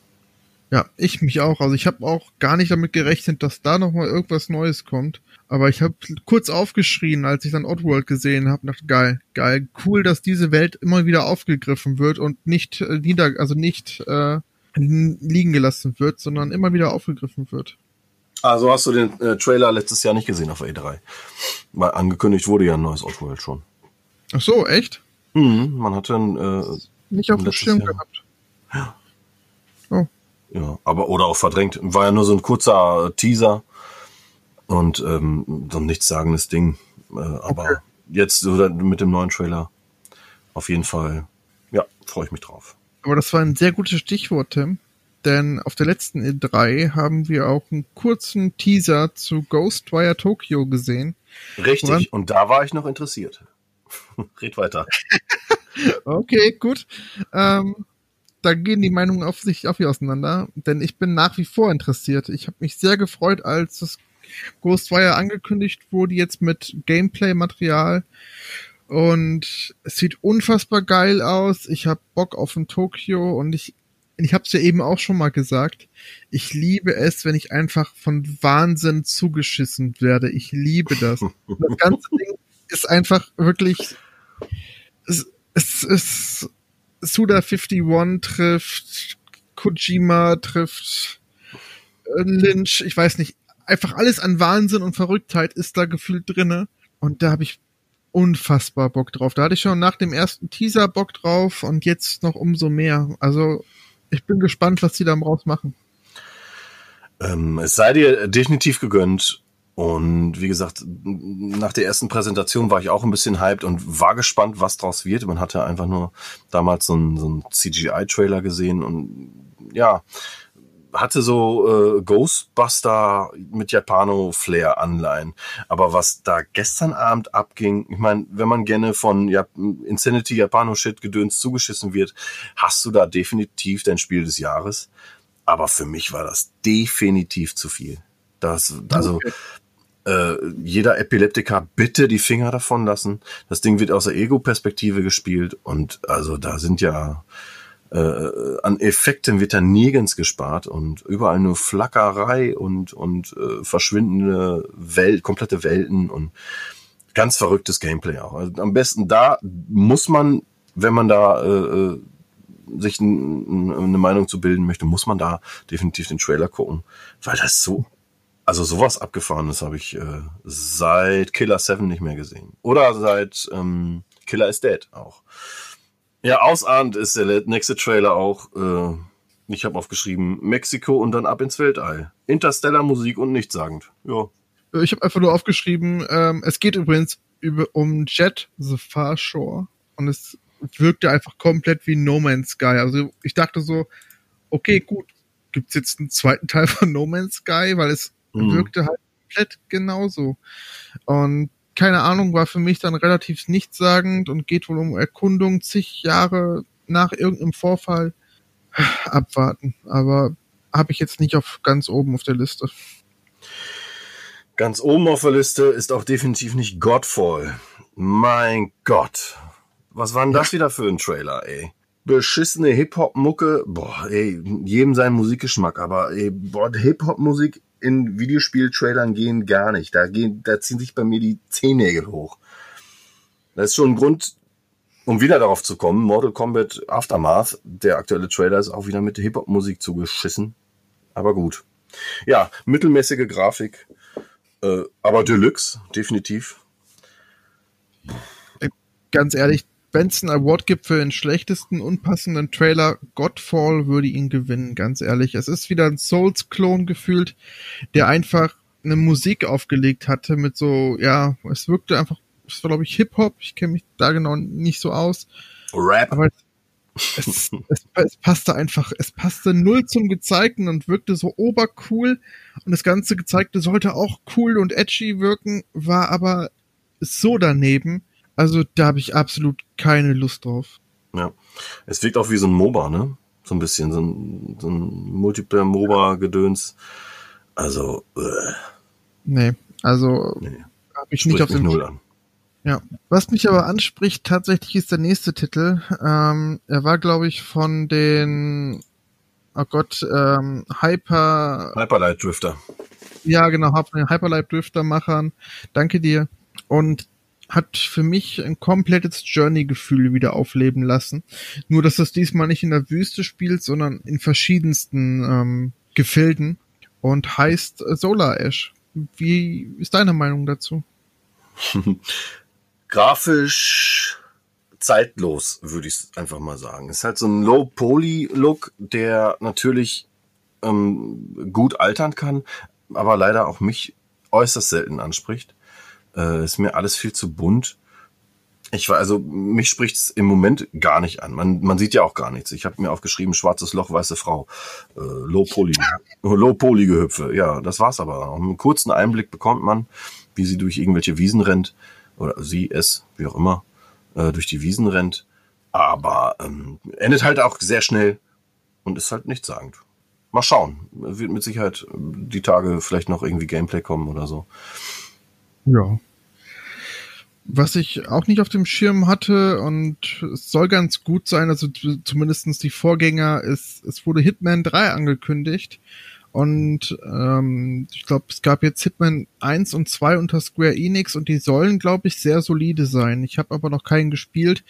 Ja, ich mich auch. Also ich habe auch gar nicht damit gerechnet, dass da noch mal irgendwas Neues kommt. Aber ich habe kurz aufgeschrien, als ich dann Oddworld gesehen habe. Dachte geil, geil, cool, dass diese Welt immer wieder aufgegriffen wird und nicht äh, nieder, also nicht äh, liegen gelassen wird, sondern immer wieder aufgegriffen wird. Also hast du den äh, Trailer letztes Jahr nicht gesehen auf E3? Weil angekündigt wurde ja ein neues Oddworld schon. Ach so, echt? Mhm, man hatte ein, äh, Nicht auf dem Schirm Jahr. gehabt. Ja, aber oder auch verdrängt. War ja nur so ein kurzer äh, Teaser und ähm, so ein nichtssagendes Ding. Äh, aber Okay. jetzt so mit dem neuen Trailer auf jeden Fall, ja, freue ich mich drauf. Aber das war ein sehr gutes Stichwort, Tim. Denn auf der letzten E3 haben wir auch einen kurzen Teaser zu Ghostwire Tokyo gesehen. Richtig, Woran- und da war ich noch interessiert. Red weiter. Okay, gut. Ähm, da gehen die Meinungen auf sich auf auseinander, denn ich bin nach wie vor interessiert. Ich habe mich sehr gefreut, als das Ghostwire angekündigt wurde, jetzt mit Gameplay-Material. Und es sieht unfassbar geil aus. Ich habe Bock auf ein Tokio und ich, ich habe es ja eben auch schon mal gesagt. Ich liebe es, wenn ich einfach von Wahnsinn zugeschissen werde. Ich liebe das. Das ganze Ding ist einfach wirklich. Es, es ist. Suda 51 trifft, Kojima trifft, äh, Lynch, ich weiß nicht. Einfach alles an Wahnsinn und Verrücktheit ist da gefühlt drinne. Und da habe ich unfassbar Bock drauf. Da hatte ich schon nach dem ersten Teaser Bock drauf und jetzt noch umso mehr. Also ich bin gespannt, was die da draus machen. Ähm, es sei dir definitiv gegönnt. Und wie gesagt, nach der ersten Präsentation war ich auch ein bisschen hyped und war gespannt, was draus wird. Man hatte einfach nur damals so einen, so einen CGI-Trailer gesehen und ja, hatte so äh, Ghostbuster mit Japano-Flair-Anleihen. Aber was da gestern Abend abging, ich meine, wenn man gerne von Jap Insanity Japano-Shit-Gedöns zugeschissen wird, hast du da definitiv dein Spiel des Jahres. Aber für mich war das definitiv zu viel. Das, also, Okay. äh, jeder Epileptiker bitte die Finger davon lassen. Das Ding wird aus der Ego-Perspektive gespielt und also da sind ja äh, an Effekten wird da nirgends gespart und überall nur Flackerei und und äh, verschwindende Welt, komplette Welten und ganz verrücktes Gameplay auch. Also am besten da muss man, wenn man da äh, äh, sich eine Meinung zu bilden möchte, muss man da definitiv den Trailer gucken, weil das so also sowas abgefahrenes habe ich äh, seit Killer 7 nicht mehr gesehen. Oder seit ähm, Killer is Dead auch. Ja, ausahnt ist der nächste Trailer auch. Äh, ich habe aufgeschrieben Mexiko und dann ab ins Weltall. Interstellar Musik und nichtssagend. Ja. Ich habe einfach nur aufgeschrieben, ähm, es geht übrigens über, um Jet the Far Shore und es wirkte einfach komplett wie No Man's Sky. Also ich dachte so, okay, gut, gibt's jetzt einen zweiten Teil von No Man's Sky, weil es Mhm. wirkte halt komplett genauso. Und keine Ahnung, war für mich dann relativ nichtssagend und geht wohl um Erkundung zig Jahre nach irgendeinem Vorfall. Abwarten. Aber habe ich jetzt nicht auf ganz oben auf der Liste. Ganz oben auf der Liste ist auch definitiv nicht Godfall. Mein Gott. Was war denn das wieder für ein Trailer, ey? Beschissene Hip-Hop-Mucke. Boah, ey, jedem sein Musikgeschmack, aber ey, boah, Hip-Hop-Musik in Videospiel-Trailern gehen gar nicht. Da gehen, da ziehen sich bei mir die Zehennägel hoch. Das ist schon ein Grund, um wieder darauf zu kommen. Mortal Kombat Aftermath, der aktuelle Trailer ist auch wieder mit Hip-Hop-Musik zugeschissen. Aber gut. Ja, mittelmäßige Grafik. Äh, aber Deluxe, definitiv. ganz ehrlich, es einen Award gibt für den schlechtesten, unpassenden Trailer, Godfall würde ihn gewinnen, ganz ehrlich. Es ist wieder ein Souls-Klon gefühlt, der einfach eine Musik aufgelegt hatte mit so, ja, es wirkte einfach, es war glaube ich Hip-Hop, ich kenne mich da genau nicht so aus. Rap. Aber es, es, es passte einfach, es passte null zum Gezeigten und wirkte so obercool und das ganze Gezeigte sollte auch cool und edgy wirken, war aber so daneben. Also da habe ich absolut keine Lust drauf. Ja. Es wirkt auch wie so ein MOBA, ne? So ein bisschen, so ein, so ein Multiplayer-MOBA-Gedöns. Also, äh. Nee, also Nee. habe ich Spricht nicht auf dem null an. Ja. Was mich aber anspricht, tatsächlich ist der nächste Titel. Ähm, er war, glaube ich, von den, oh Gott, ähm, Hyper, Hyperlight Drifter. ja genau, von den Hyperlight Drifter Machern. Danke dir. Und hat für mich ein komplettes Journey-Gefühl wieder aufleben lassen. Nur, dass das diesmal nicht in der Wüste spielt, sondern in verschiedensten ähm, Gefilden und heißt äh, Solar Ash. Wie ist deine Meinung dazu? Grafisch zeitlos, würde ich einfach mal sagen. Ist halt so ein Low-Poly-Look, der natürlich ähm, gut altern kann, aber leider auch mich äußerst selten anspricht. Äh, ist mir alles viel zu bunt. Ich war, also, mich spricht's im Moment gar nicht an. Man, man sieht ja auch gar nichts. Ich habe mir aufgeschrieben, schwarzes Loch, weiße Frau. Äh, Low-Poly. Low-Poly-Gehüpfe. Ja, das war's aber. Einen kurzen Einblick bekommt man, wie sie durch irgendwelche Wiesen rennt. Oder sie, es, wie auch immer, äh, durch die Wiesen rennt. Aber ähm, endet halt auch sehr schnell und ist halt nichtssagend. Mal schauen. Wird mit Sicherheit die Tage vielleicht noch irgendwie Gameplay kommen oder so. Ja. Was ich auch nicht auf dem Schirm hatte und es soll ganz gut sein, also zumindestens die Vorgänger, ist, es wurde Hitman 3 angekündigt und ähm, ich glaube, es gab jetzt Hitman 1 und 2 unter Square Enix und die sollen, glaube ich, sehr solide sein. Ich habe aber noch keinen gespielt,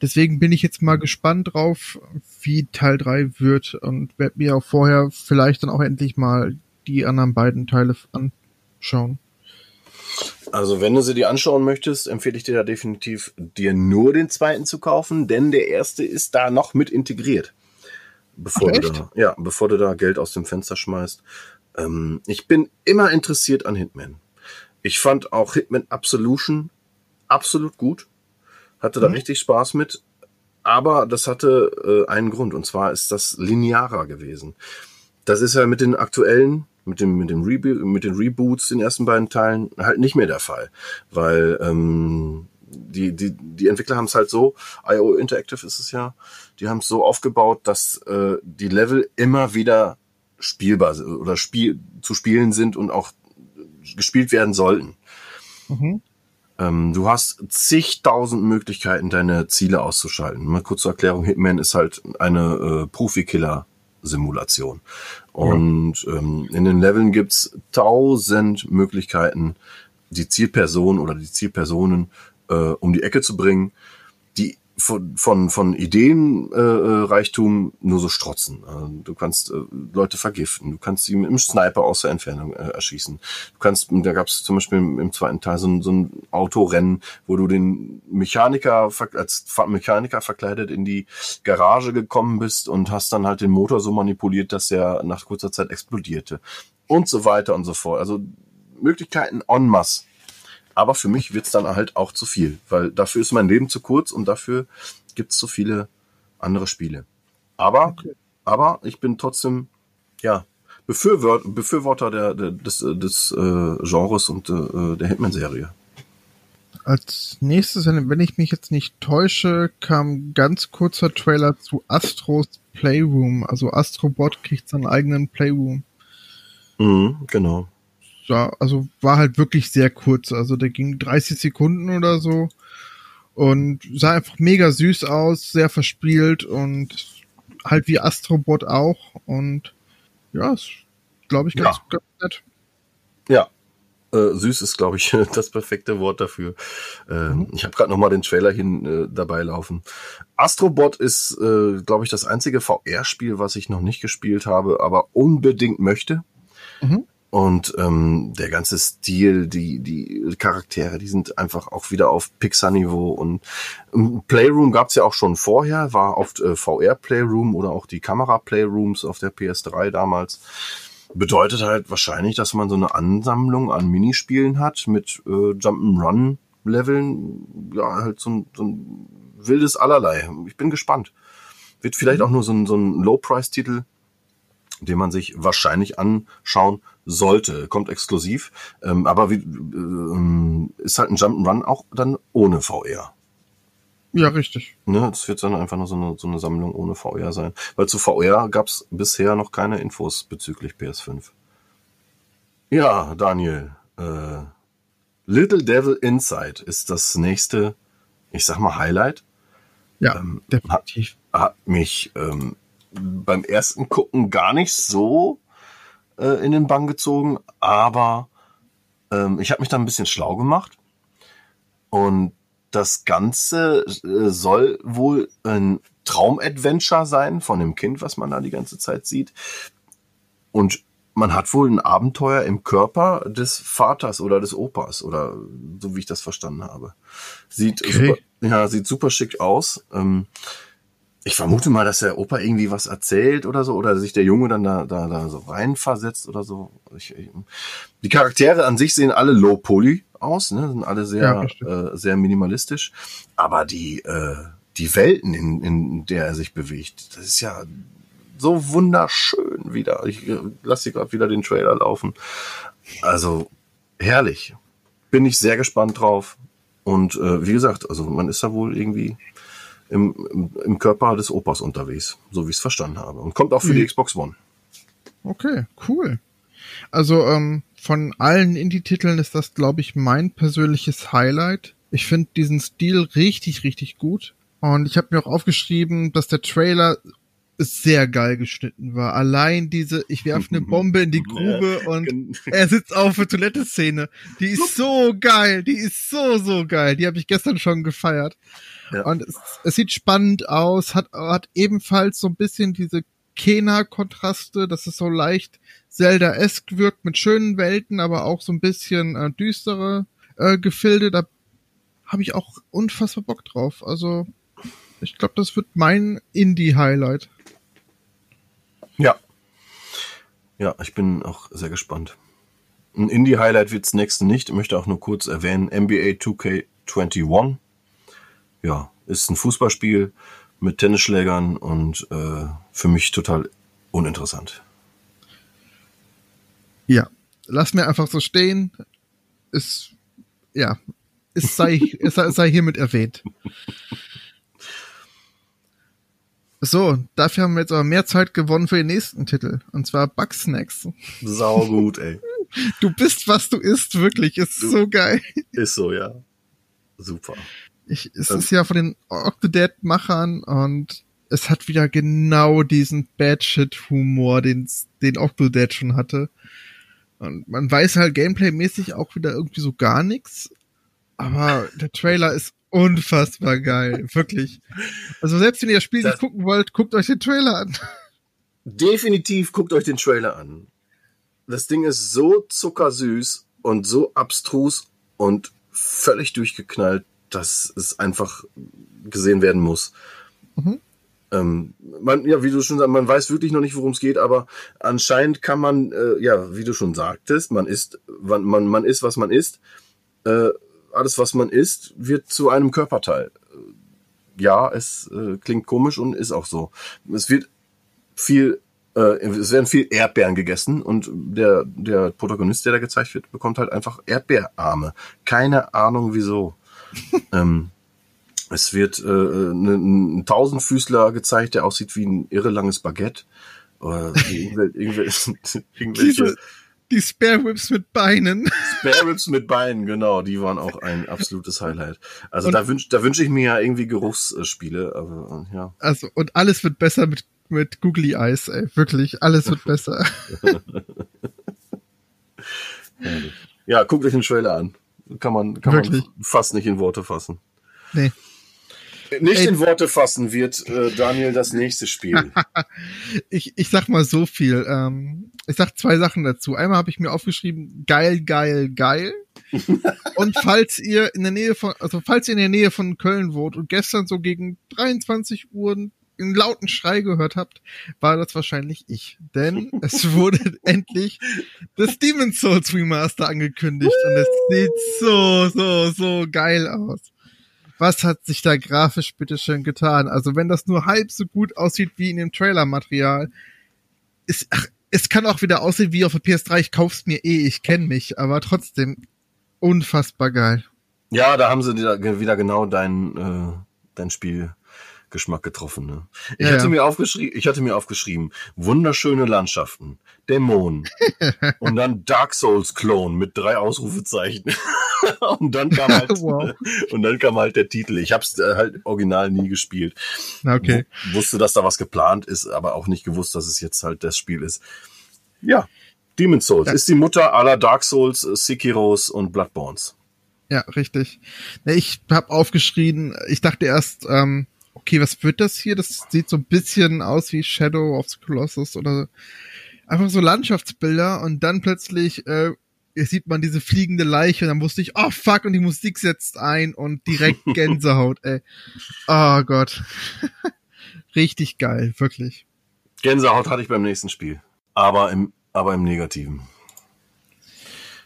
deswegen bin ich jetzt mal gespannt drauf, wie Teil 3 wird und werde mir auch vorher vielleicht dann auch endlich mal die anderen beiden Teile anschauen. Also, wenn du sie dir anschauen möchtest, empfehle ich dir da definitiv, dir nur den zweiten zu kaufen, denn der erste ist da noch mit integriert. Bevor, Ach, du da, ja, bevor du da Geld aus dem Fenster schmeißt. Ähm, ich bin immer interessiert an Hitman. Ich fand auch Hitman Absolution absolut gut. Hatte da Mhm. richtig Spaß mit. Aber das hatte äh, einen Grund, und zwar ist das linearer gewesen. Das ist ja mit den aktuellen, mit dem, mit dem Rebo mit den Reboots, den ersten beiden Teilen, halt nicht mehr der Fall. Weil ähm, die, die, die Entwickler haben es halt so, IO Interactive ist es ja, die haben es so aufgebaut, dass äh, die Level immer wieder spielbar sind oder spiel, zu spielen sind und auch gespielt werden sollten. Mhm. Ähm, du hast zigtausend Möglichkeiten, deine Ziele auszuschalten. Mal kurz zur Erklärung, Hitman ist halt eine äh, Profikiller-Simulation. Und ähm, in den Leveln gibt's tausend Möglichkeiten, die Zielperson oder die Zielpersonen äh, um die Ecke zu bringen, die von, von, von Ideenreichtum äh, Reichtum nur so strotzen. Äh, du kannst äh, Leute vergiften, du kannst sie mit einem Sniper aus der Entfernung äh, erschießen. Du kannst, da gab es zum Beispiel im, zweiten Teil so ein, so ein Autorennen, wo du den Mechaniker als Mechaniker verkleidet in die Garage gekommen bist und hast dann halt den Motor so manipuliert, dass er nach kurzer Zeit explodierte. Und so weiter und so fort. Also Möglichkeiten en masse. Aber für mich wird's dann halt auch zu viel, weil dafür ist mein Leben zu kurz und dafür gibt's so viele andere Spiele. Aber, Okay. aber ich bin trotzdem, ja, Befürworter, Befürworter der, der, des, äh, des äh, Genres und äh, der Hitman-Serie. Als nächstes, wenn ich mich jetzt nicht täusche, kam ganz kurzer Trailer zu Astros Playroom. Also Astrobot kriegt seinen eigenen Playroom. Mhm, genau. Ja, also war halt wirklich sehr kurz. Also der ging 30 Sekunden oder so und sah einfach mega süß aus, sehr verspielt und halt wie Astrobot auch. Und ja, ist, glaube ich, ganz, Ja. ganz nett. Ja. Äh, süß ist, glaube ich, das perfekte Wort dafür. Ähm, Ich habe gerade noch mal den Trailer hin äh, dabei laufen. Astrobot ist, äh, glaube ich, das einzige VR-Spiel, was ich noch nicht gespielt habe, aber unbedingt möchte. Mhm. Und ähm, der ganze Stil, die, die Charaktere, die sind einfach auch wieder auf Pixar-Niveau. Und Playroom gab's ja auch schon vorher, war oft äh, VR-Playroom oder auch die Kamera-Playrooms auf der PS3 damals. Bedeutet halt wahrscheinlich, dass man so eine Ansammlung an Minispielen hat mit äh, Jump'n'Run-Leveln. Ja, halt so ein, so ein wildes Allerlei. Ich bin gespannt. Wird vielleicht auch nur so ein, so ein Low-Price-Titel, den man sich wahrscheinlich anschauen sollte. Kommt exklusiv, ähm, aber wie, äh, ist halt ein Jump'n'Run auch dann ohne VR. Ja, richtig. Ne, das wird dann einfach nur so eine, so eine Sammlung ohne VR sein. Weil zu VR gab's bisher noch keine Infos bezüglich PS5. Ja, Daniel. Äh, Little Devil Inside ist das nächste, ich sag mal, Highlight. Ja, ähm, definitiv. Hat, hat mich ähm, beim ersten Gucken gar nicht so äh, in den Bann gezogen, aber ähm, ich habe mich da ein bisschen schlau gemacht. Und das Ganze äh, soll wohl ein Traumadventure sein von dem Kind, was man da die ganze Zeit sieht. Und man hat wohl ein Abenteuer im Körper des Vaters oder des Opas oder so wie ich das verstanden habe. Sieht okay. super, ja, sieht super schick aus. Ähm, ich vermute mal, dass der Opa irgendwie was erzählt oder so, oder sich der Junge dann da, da, da so reinversetzt oder so. Ich, ich, die Charaktere an sich sehen alle low poly aus, ne? sind alle sehr, ja, äh, sehr minimalistisch. Aber die, äh, die Welten, in, in der er sich bewegt, das ist ja so wunderschön wieder. Ich äh, lasse hier gerade wieder den Trailer laufen. Also herrlich. Bin ich sehr gespannt drauf. Und äh, wie gesagt, also man ist da wohl irgendwie im, im, Körper des Opas unterwegs, so wie ich es verstanden habe. Und kommt auch für mhm. die Xbox One. Okay, cool. Also ähm, von allen Indie-Titeln ist das, glaube ich, mein persönliches Highlight. Ich finde diesen Stil richtig, richtig gut. Und ich habe mir auch aufgeschrieben, dass der Trailer sehr geil geschnitten war. Allein diese, ich werfe eine Bombe in die Grube und er sitzt auf der Toilette-Szene. Die ist so geil, die ist so, so geil. Die habe ich gestern schon gefeiert. Ja. Und es, es, sieht spannend aus, hat, hat ebenfalls so ein bisschen diese Kena-Kontraste, dass es so leicht Zelda-esque wirkt mit schönen Welten, aber auch so ein bisschen äh, düstere äh, Gefilde. Da habe ich auch unfassbar Bock drauf. Also ich glaube, das wird mein Indie-Highlight. Ja. Ja, ich bin auch sehr gespannt. Ein Indie-Highlight wird's nächste nicht. Ich möchte auch nur kurz erwähnen, NBA 2K21 ja, ist ein Fußballspiel mit Tennisschlägern und äh, für mich total uninteressant. Ja, lass mir einfach so stehen. Ist, ja, es sei, es sei hiermit erwähnt. So, dafür haben wir jetzt aber mehr Zeit gewonnen für den nächsten Titel. Und zwar Bugsnacks. Sau gut, ey. Du bist, was du isst, wirklich. Ist du, so geil. Ist so, ja. Super. Ich, es ist ja von den Octodad-Machern und es hat wieder genau diesen Bad-Shit-Humor, den, den Octodad schon hatte. Und man weiß halt gameplay-mäßig auch wieder irgendwie so gar nichts. Aber der Trailer ist unfassbar geil. Wirklich. Also selbst wenn ihr das Spiel das nicht gucken wollt, guckt euch den Trailer an. Definitiv guckt euch den Trailer an. Das Ding ist so zuckersüß und so abstrus und völlig durchgeknallt dass es einfach gesehen werden muss. Mhm. Ähm, man, ja, wie du schon sagst, man weiß wirklich noch nicht, worum es geht, aber anscheinend kann man, äh, ja, wie du schon sagtest, man ist, man, man, man ist, was man ist. Äh, alles, was man isst, wird zu einem Körperteil. Ja, es äh, klingt komisch und ist auch so. Es wird viel, äh, es werden viel Erdbeeren gegessen und der, der Protagonist, der da gezeigt wird, bekommt halt einfach Erdbeerarme. Keine Ahnung wieso. ähm, es wird äh, ne, ein Tausendfüßler gezeigt, der aussieht wie ein irre langes Baguette. Oder irgendwelche, irgendwelche die Spare Whips mit Beinen. Spare Whips mit Beinen, genau, die waren auch ein absolutes Highlight. Also und da wünsche da wünsch ich mir ja irgendwie Geruchsspiele, aber ja. Also und alles wird besser mit mit Googly Eyes, ey, wirklich, alles wird besser. ja, guckt euch den Trailer an. Kann man, kann man fast nicht in Worte fassen. Nee. Nicht Ey. in Worte fassen wird äh, Daniel das nächste Spiel. ich, ich sag mal so viel. Ähm, ich sag zwei Sachen dazu. Einmal habe ich mir aufgeschrieben, geil, geil, geil. und falls ihr in der Nähe von, also falls ihr in der Nähe von Köln wohnt und gestern so gegen 23 Uhr einen lauten Schrei gehört habt, war das wahrscheinlich ich. Denn es wurde endlich das Demon's Souls Remaster angekündigt und es sieht so, so, so geil aus was hat sich da grafisch bitteschön getan? Also wenn das nur halb so gut aussieht wie in dem Trailer-Material, ist, ach, es kann auch wieder aussehen wie auf der PS3, ich kauf's mir eh, ich kenne mich, aber trotzdem unfassbar geil. Ja, da haben sie wieder genau dein, äh, dein Spiel Geschmack getroffen. Ne? Ich, ja, hatte ja. mir aufgeschrieben, ich hatte mir aufgeschrieben, wunderschöne Landschaften, Dämonen und dann Dark Souls Clone mit drei Ausrufezeichen. und dann kam halt wow. und dann kam halt der Titel. Ich habe es äh, halt original nie gespielt. Okay. W wusste, dass da was geplant ist, aber auch nicht gewusst, dass es jetzt halt das Spiel ist. Ja, Demon's Souls ja. ist die Mutter aller Dark Souls, Sekiros und Bloodborns. Ja, richtig. Ich habe aufgeschrieben, ich dachte erst, ähm, okay, was wird das hier? Das sieht so ein bisschen aus wie Shadow of the Colossus oder einfach so Landschaftsbilder und dann plötzlich äh, sieht man diese fliegende Leiche und dann wusste ich, oh fuck, und die Musik setzt ein und direkt Gänsehaut, ey. Oh Gott. Richtig geil, wirklich. Gänsehaut hatte ich beim nächsten Spiel. Aber im, aber im Negativen.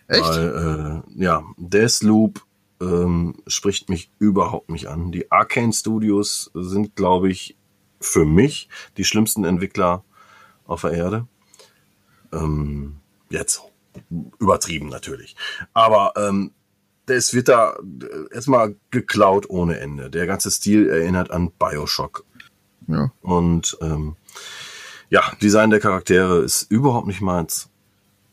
Echt? Weil, äh, ja, Deathloop ähm, spricht mich überhaupt nicht an. Die Arcane Studios sind, glaube ich, für mich die schlimmsten Entwickler auf der Erde. Ähm, jetzt übertrieben natürlich. Aber ähm, es wird da erstmal geklaut ohne Ende. Der ganze Stil erinnert an Bioshock. Ja. Und ähm, ja, Design der Charaktere ist überhaupt nicht meins.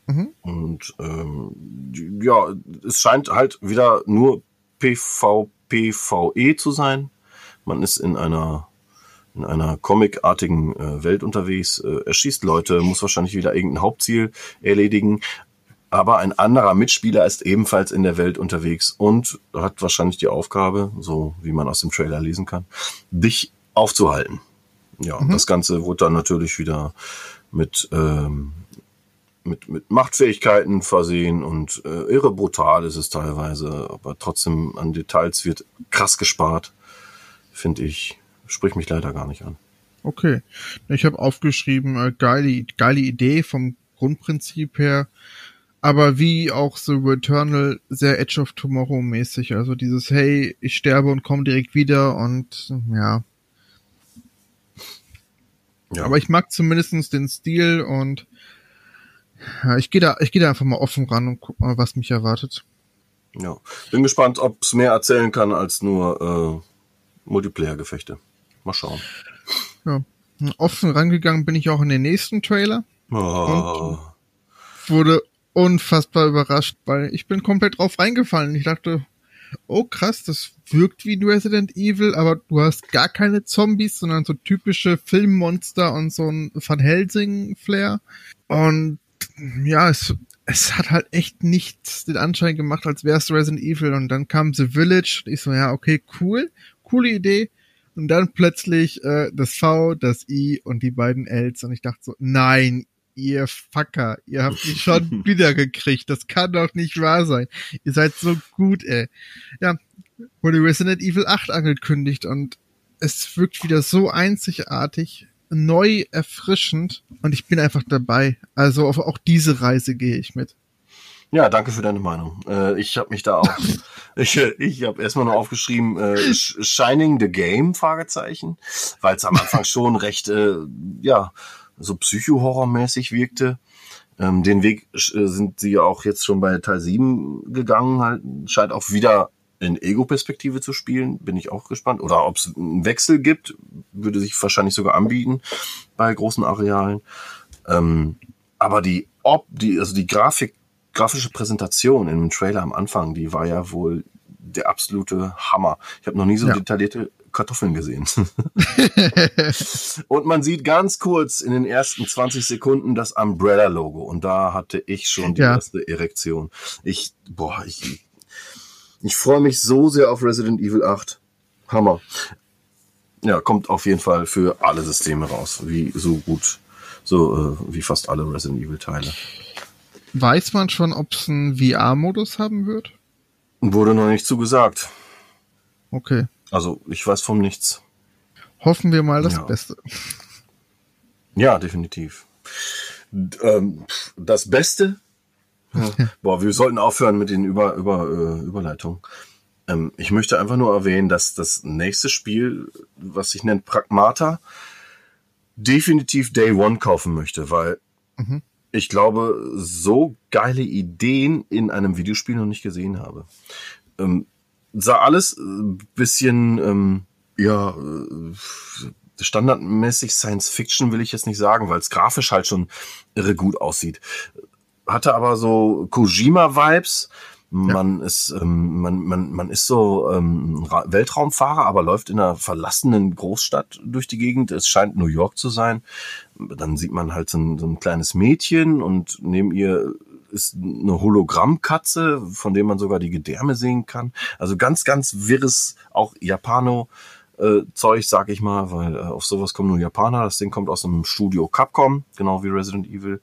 Mhm. Und ähm, ja, es scheint halt wieder nur PvPVE zu sein. Man ist in einer in einer comicartigen äh, Welt unterwegs, äh, erschießt Leute, muss wahrscheinlich wieder irgendein Hauptziel erledigen. Aber ein anderer Mitspieler ist ebenfalls in der Welt unterwegs und hat wahrscheinlich die Aufgabe, so wie man aus dem Trailer lesen kann, dich aufzuhalten. Ja, mhm. das Ganze wurde dann natürlich wieder mit ähm, mit, mit Machtfähigkeiten versehen und äh, irre brutal ist es teilweise, aber trotzdem an Details wird krass gespart, finde ich. Spricht mich leider gar nicht an. Okay. Ich habe aufgeschrieben, äh, geile, geile Idee vom Grundprinzip her, aber wie auch The Returnal sehr Edge of Tomorrow mäßig. Also dieses, hey, ich sterbe und komme direkt wieder und ja. ja. Aber ich mag zumindestens den Stil und ja, ich gehe da, ich gehe da einfach mal offen ran und guck mal, was mich erwartet. Ja, bin gespannt, ob es mehr erzählen kann als nur äh, Multiplayer-Gefechte. Mal schauen. Ja, offen rangegangen bin ich auch in den nächsten Trailer oh. und wurde unfassbar überrascht, weil ich bin komplett drauf reingefallen. Ich dachte, oh krass, das wirkt wie Resident Evil, aber du hast gar keine Zombies, sondern so typische Filmmonster und so ein Van Helsing-Flair. Und ja, es, es hat halt echt nicht den Anschein gemacht, als wäre es Resident Evil. Und dann kam The Village und ich so, ja, okay, cool, coole Idee. Und dann plötzlich äh, das V, das I und die beiden Ls. Und ich dachte so, nein, ihr Fucker, ihr habt mich schon wieder gekriegt. Das kann doch nicht wahr sein. Ihr seid so gut, ey. Ja, wurde Resident Evil 8 angekündigt und es wirkt wieder so einzigartig neu, erfrischend und ich bin einfach dabei. Also auf auch diese Reise gehe ich mit. Ja, danke für deine Meinung. Äh, ich habe mich da auch, ich, ich habe erstmal nur aufgeschrieben, äh, Shining the Game, Fragezeichen, weil es am Anfang schon recht, äh, ja, so psycho-horrormäßig wirkte. Ähm, den Weg äh, sind sie ja auch jetzt schon bei Teil 7 gegangen, halt, scheint auch wieder in Ego-Perspektive zu spielen, bin ich auch gespannt. Oder ob es einen Wechsel gibt, würde sich wahrscheinlich sogar anbieten bei großen Arealen. Ähm, aber die, ob, die, also die Grafik, grafische Präsentation in dem Trailer am Anfang, die war ja wohl der absolute Hammer. Ich habe noch nie so ja. detaillierte Kartoffeln gesehen. und man sieht ganz kurz in den ersten 20 Sekunden das Umbrella-Logo. Und da hatte ich schon die ja. erste Erektion. Ich, boah, ich ich freue mich so sehr auf Resident Evil 8. Hammer. Ja, kommt auf jeden Fall für alle Systeme raus, wie so gut, so äh, wie fast alle Resident Evil Teile. Weiß man schon, ob es einen VR-Modus haben wird? Wurde noch nicht zugesagt. Okay. Also ich weiß vom Nichts. Hoffen wir mal das Ja. Beste. Ja, definitiv. Ähm, das Beste. Boah, wir sollten aufhören mit den Über, Über, äh, Überleitungen. Ähm, ich möchte einfach nur erwähnen, dass das nächste Spiel, was sich nennt Pragmata, definitiv Day One kaufen möchte, weil Mhm. ich glaube, so geile Ideen in einem Videospiel noch nicht gesehen habe. Ähm, sah alles ein bisschen, ähm, ja, äh, standardmäßig Science Fiction will ich jetzt nicht sagen, weil es grafisch halt schon irre gut aussieht. Hatte aber so Kojima-Vibes. Man ist, ähm, man, man, man ist so ähm, Ra- Weltraumfahrer, aber läuft in einer verlassenen Großstadt durch die Gegend. Es scheint New York zu sein. Dann sieht man halt so ein, so ein kleines Mädchen und neben ihr ist eine Hologrammkatze, von dem man sogar die Gedärme sehen kann. Also ganz, ganz wirres, auch Japano. Äh, Zeug, sag ich mal, weil äh, auf sowas kommen nur Japaner. Das Ding kommt aus dem Studio Capcom, genau wie Resident Evil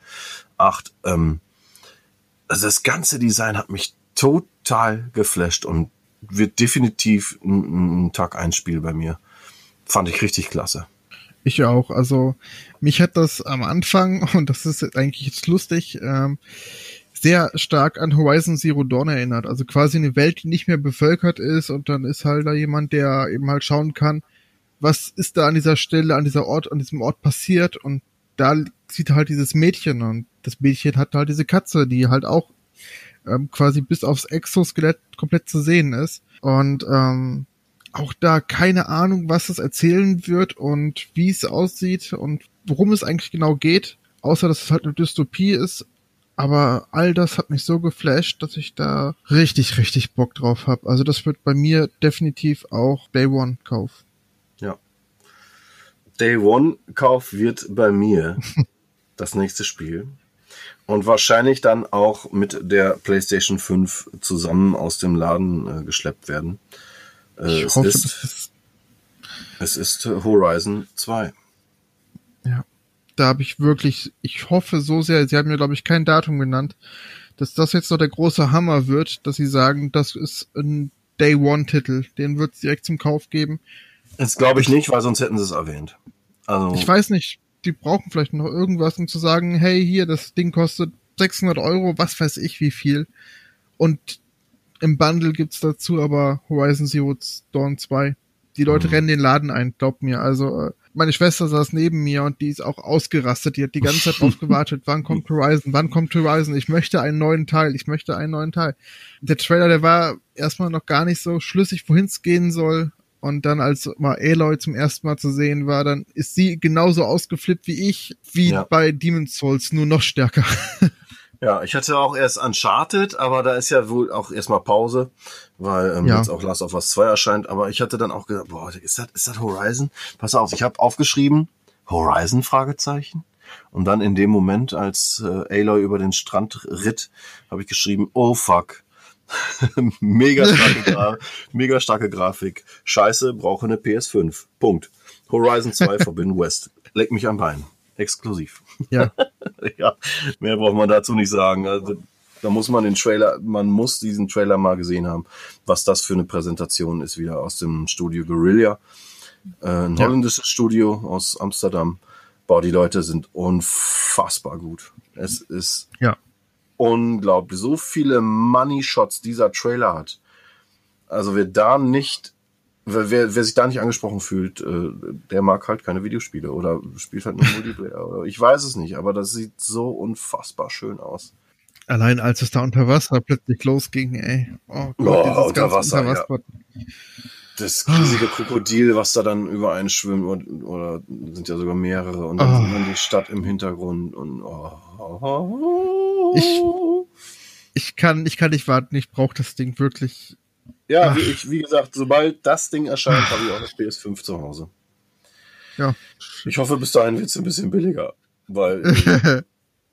8. Ähm, also das ganze Design hat mich total geflasht und wird definitiv ein, Tag ein Spiel bei mir. Fand ich richtig klasse. Ich auch. Also mich hat das am Anfang, und das ist eigentlich jetzt lustig, ähm, sehr stark an Horizon Zero Dawn erinnert. Also quasi eine Welt, die nicht mehr bevölkert ist und dann ist halt da jemand, der eben halt schauen kann, was ist da an dieser Stelle, an dieser Ort, an diesem Ort passiert und da sieht halt dieses Mädchen und das Mädchen hat halt diese Katze, die halt auch ähm, quasi bis aufs Exoskelett komplett zu sehen ist und ähm, auch da keine Ahnung, was es erzählen wird und wie es aussieht und worum es eigentlich genau geht, außer dass es halt eine Dystopie ist. Aber all das hat mich so geflasht, dass ich da richtig, richtig Bock drauf habe. Also das wird bei mir definitiv auch Day One Kauf. Day One Kauf wird bei mir das nächste Spiel. Und wahrscheinlich dann auch mit der PlayStation 5 zusammen aus dem Laden äh, geschleppt werden. Äh, Ich es, hoffe, ist, es ist Horizon 2. ja, da habe ich wirklich, ich hoffe so sehr, sie haben mir glaube ich kein Datum genannt, dass das jetzt noch der große Hammer wird, dass sie sagen, das ist ein Day One Titel, den wird es direkt zum Kauf geben. Das glaube ich nicht, weil sonst hätten sie es erwähnt. Also, Ich weiß nicht, die brauchen vielleicht noch irgendwas, um zu sagen, hey, hier, das Ding kostet 600 Euro, was weiß ich wie viel. Und im Bundle gibt's dazu aber Horizon Zero Dawn 2. Die Leute Mhm. rennen den Laden ein, glaubt mir. Also, äh, meine Schwester saß neben mir und die ist auch ausgerastet. Die hat die ganze Zeit drauf gewartet. Wann kommt Horizon? Wann kommt Horizon? Ich möchte einen neuen Teil. Ich möchte einen neuen Teil. Der Trailer, der war erstmal noch gar nicht so schlüssig, wohin es gehen soll. Und dann, als mal Aloy zum ersten Mal zu sehen war, dann ist sie genauso ausgeflippt wie ich, wie Ja. bei Demon's Souls, nur noch stärker. Ja, ich hatte auch erst Uncharted, aber da ist ja wohl auch erstmal Pause, weil ähm, Ja. jetzt auch Last of Us 2 erscheint. Aber ich hatte dann auch gedacht, boah, ist das, ist das Horizon? Pass auf, ich habe aufgeschrieben, Horizon? Fragezeichen. Und dann in dem Moment, als äh, Aloy über den Strand ritt, habe ich geschrieben, oh fuck. mega, starke mega starke Grafik. Scheiße, brauche eine PS5. Punkt. Horizon 2 Forbidden West. Leck mich am Bein. Exklusiv. ja, Ja, mehr braucht man dazu nicht sagen. Also, da muss man den Trailer, man muss diesen Trailer mal gesehen haben, was das für eine Präsentation ist, wieder aus dem Studio Guerrilla. Äh, ein Ja. holländisches Studio aus Amsterdam. Boah, die Leute sind unfassbar gut. Es ist ja. Unglaublich. So viele Money Shots dieser Trailer hat. Also wer da nicht, wer, wer, wer sich da nicht angesprochen fühlt, äh, der mag halt keine Videospiele oder spielt halt nur Multiplayer. Ich weiß es nicht, aber das sieht so unfassbar schön aus. Allein als es da unter Wasser plötzlich losging, ey. Oh, Oh, dieses unter ganze Wasser, ja. Das riesige Krokodil, was da dann übereinschwimmt oder, oder sind ja sogar mehrere und dann Ah. sieht man die Stadt im Hintergrund und oh. Ich- Ich kann, ich kann nicht warten, ich brauche das Ding wirklich. Ja, wie, ich, wie gesagt, sobald das Ding erscheint, habe ich auch eine PS5 zu Hause. Ja. Ich hoffe, bis dahin wird es ein bisschen billiger, weil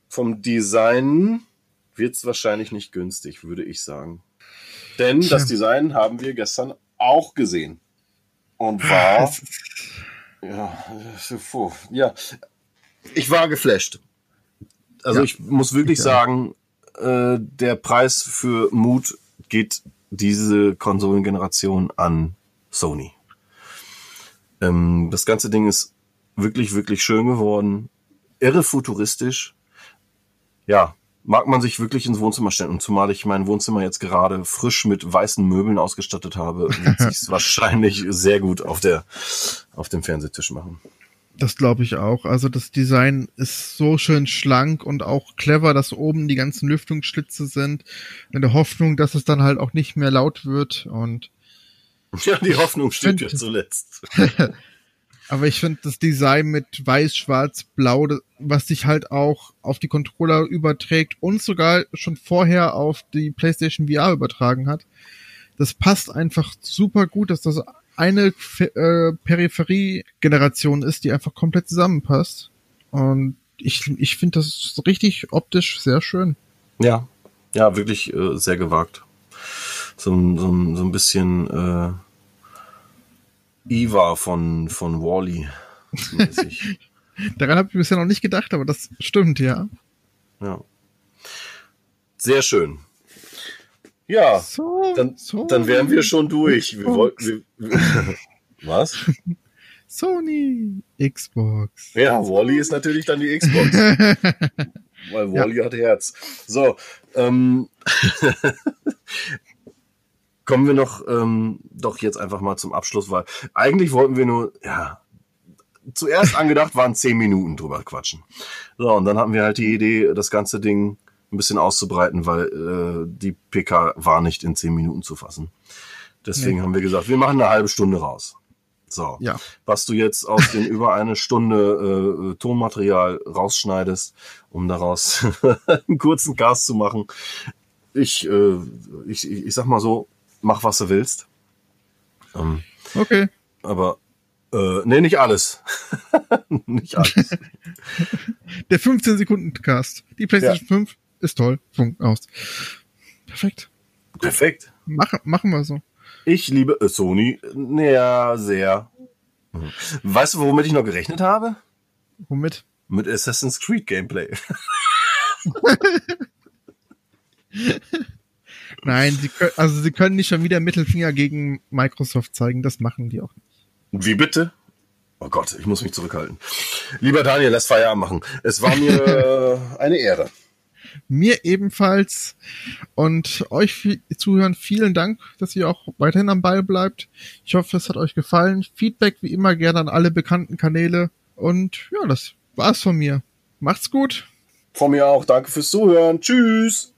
vom Design wird es wahrscheinlich nicht günstig, würde ich sagen. Denn das Design haben wir gestern auch gesehen. und war. ja, ja, ich war geflasht. Also ja. ich muss wirklich ja. sagen, äh, der Preis für Mut geht diese Konsolengeneration an Sony. Ähm, das ganze Ding ist wirklich, wirklich schön geworden. Irre futuristisch. Ja, mag man sich wirklich ins Wohnzimmer stellen. Und zumal ich mein Wohnzimmer jetzt gerade frisch mit weißen Möbeln ausgestattet habe, wird sich wahrscheinlich sehr gut auf der, auf dem Fernsehtisch machen. Das glaube ich auch. Also das Design ist so schön schlank und auch clever, dass oben die ganzen Lüftungsschlitze sind. In der Hoffnung, dass es dann halt auch nicht mehr laut wird und ja, die Hoffnung steht ja zuletzt. Aber ich finde das Design mit weiß, schwarz, blau, was sich halt auch auf die Controller überträgt und sogar schon vorher auf die PlayStation VR übertragen hat. Das passt einfach super gut, dass das eine äh, Peripherie-Generation ist, die einfach komplett zusammenpasst. Und ich, ich finde das richtig optisch sehr schön. Ja, ja, wirklich äh, sehr gewagt. So, so, so ein bisschen äh, Eva von, von Wally. Daran habe ich bisher noch nicht gedacht, aber das stimmt, ja. Ja. Sehr schön. Ja, so, dann, so dann wären wir schon durch. Wir wollten. Was? Sony Xbox. Ja, Wally ist natürlich dann die Xbox. Weil Wally ja. hat Herz. So, ähm, kommen wir noch ähm, doch jetzt einfach mal zum Abschluss, weil eigentlich wollten wir nur, ja, zuerst angedacht waren zehn Minuten drüber quatschen. So, und dann hatten wir halt die Idee, das ganze Ding ein bisschen auszubreiten, weil äh, die PK war nicht in zehn Minuten zu fassen. Deswegen nee. haben wir gesagt, wir machen eine halbe Stunde raus. So, ja. was du jetzt aus den über eine Stunde äh, Tonmaterial rausschneidest, um daraus einen kurzen Cast zu machen. Ich, äh, ich, ich sag mal so, mach was du willst. Ähm, okay. Aber äh, nee, nicht alles. nicht alles. Der 15 Sekunden Cast. Die PlayStation ja. 5 ist toll. Punkt aus. Perfekt. Perfekt. Mach, machen wir so. Ich liebe äh, Sony. Ja, sehr. Weißt du, womit ich noch gerechnet habe? Womit? Mit Assassin's Creed Gameplay. Nein, sie können, also sie können nicht schon wieder Mittelfinger gegen Microsoft zeigen, das machen die auch nicht. Wie bitte? Oh Gott, ich muss mich zurückhalten. Lieber Daniel, lass Feierabend machen. Es war mir eine Ehre. Mir ebenfalls. Und euch zuhören, vielen Dank, dass ihr auch weiterhin am Ball bleibt. Ich hoffe, es hat euch gefallen. Feedback wie immer gerne an alle bekannten Kanäle. Und ja, das war's von mir. Macht's gut. Von mir auch. Danke fürs Zuhören. Tschüss.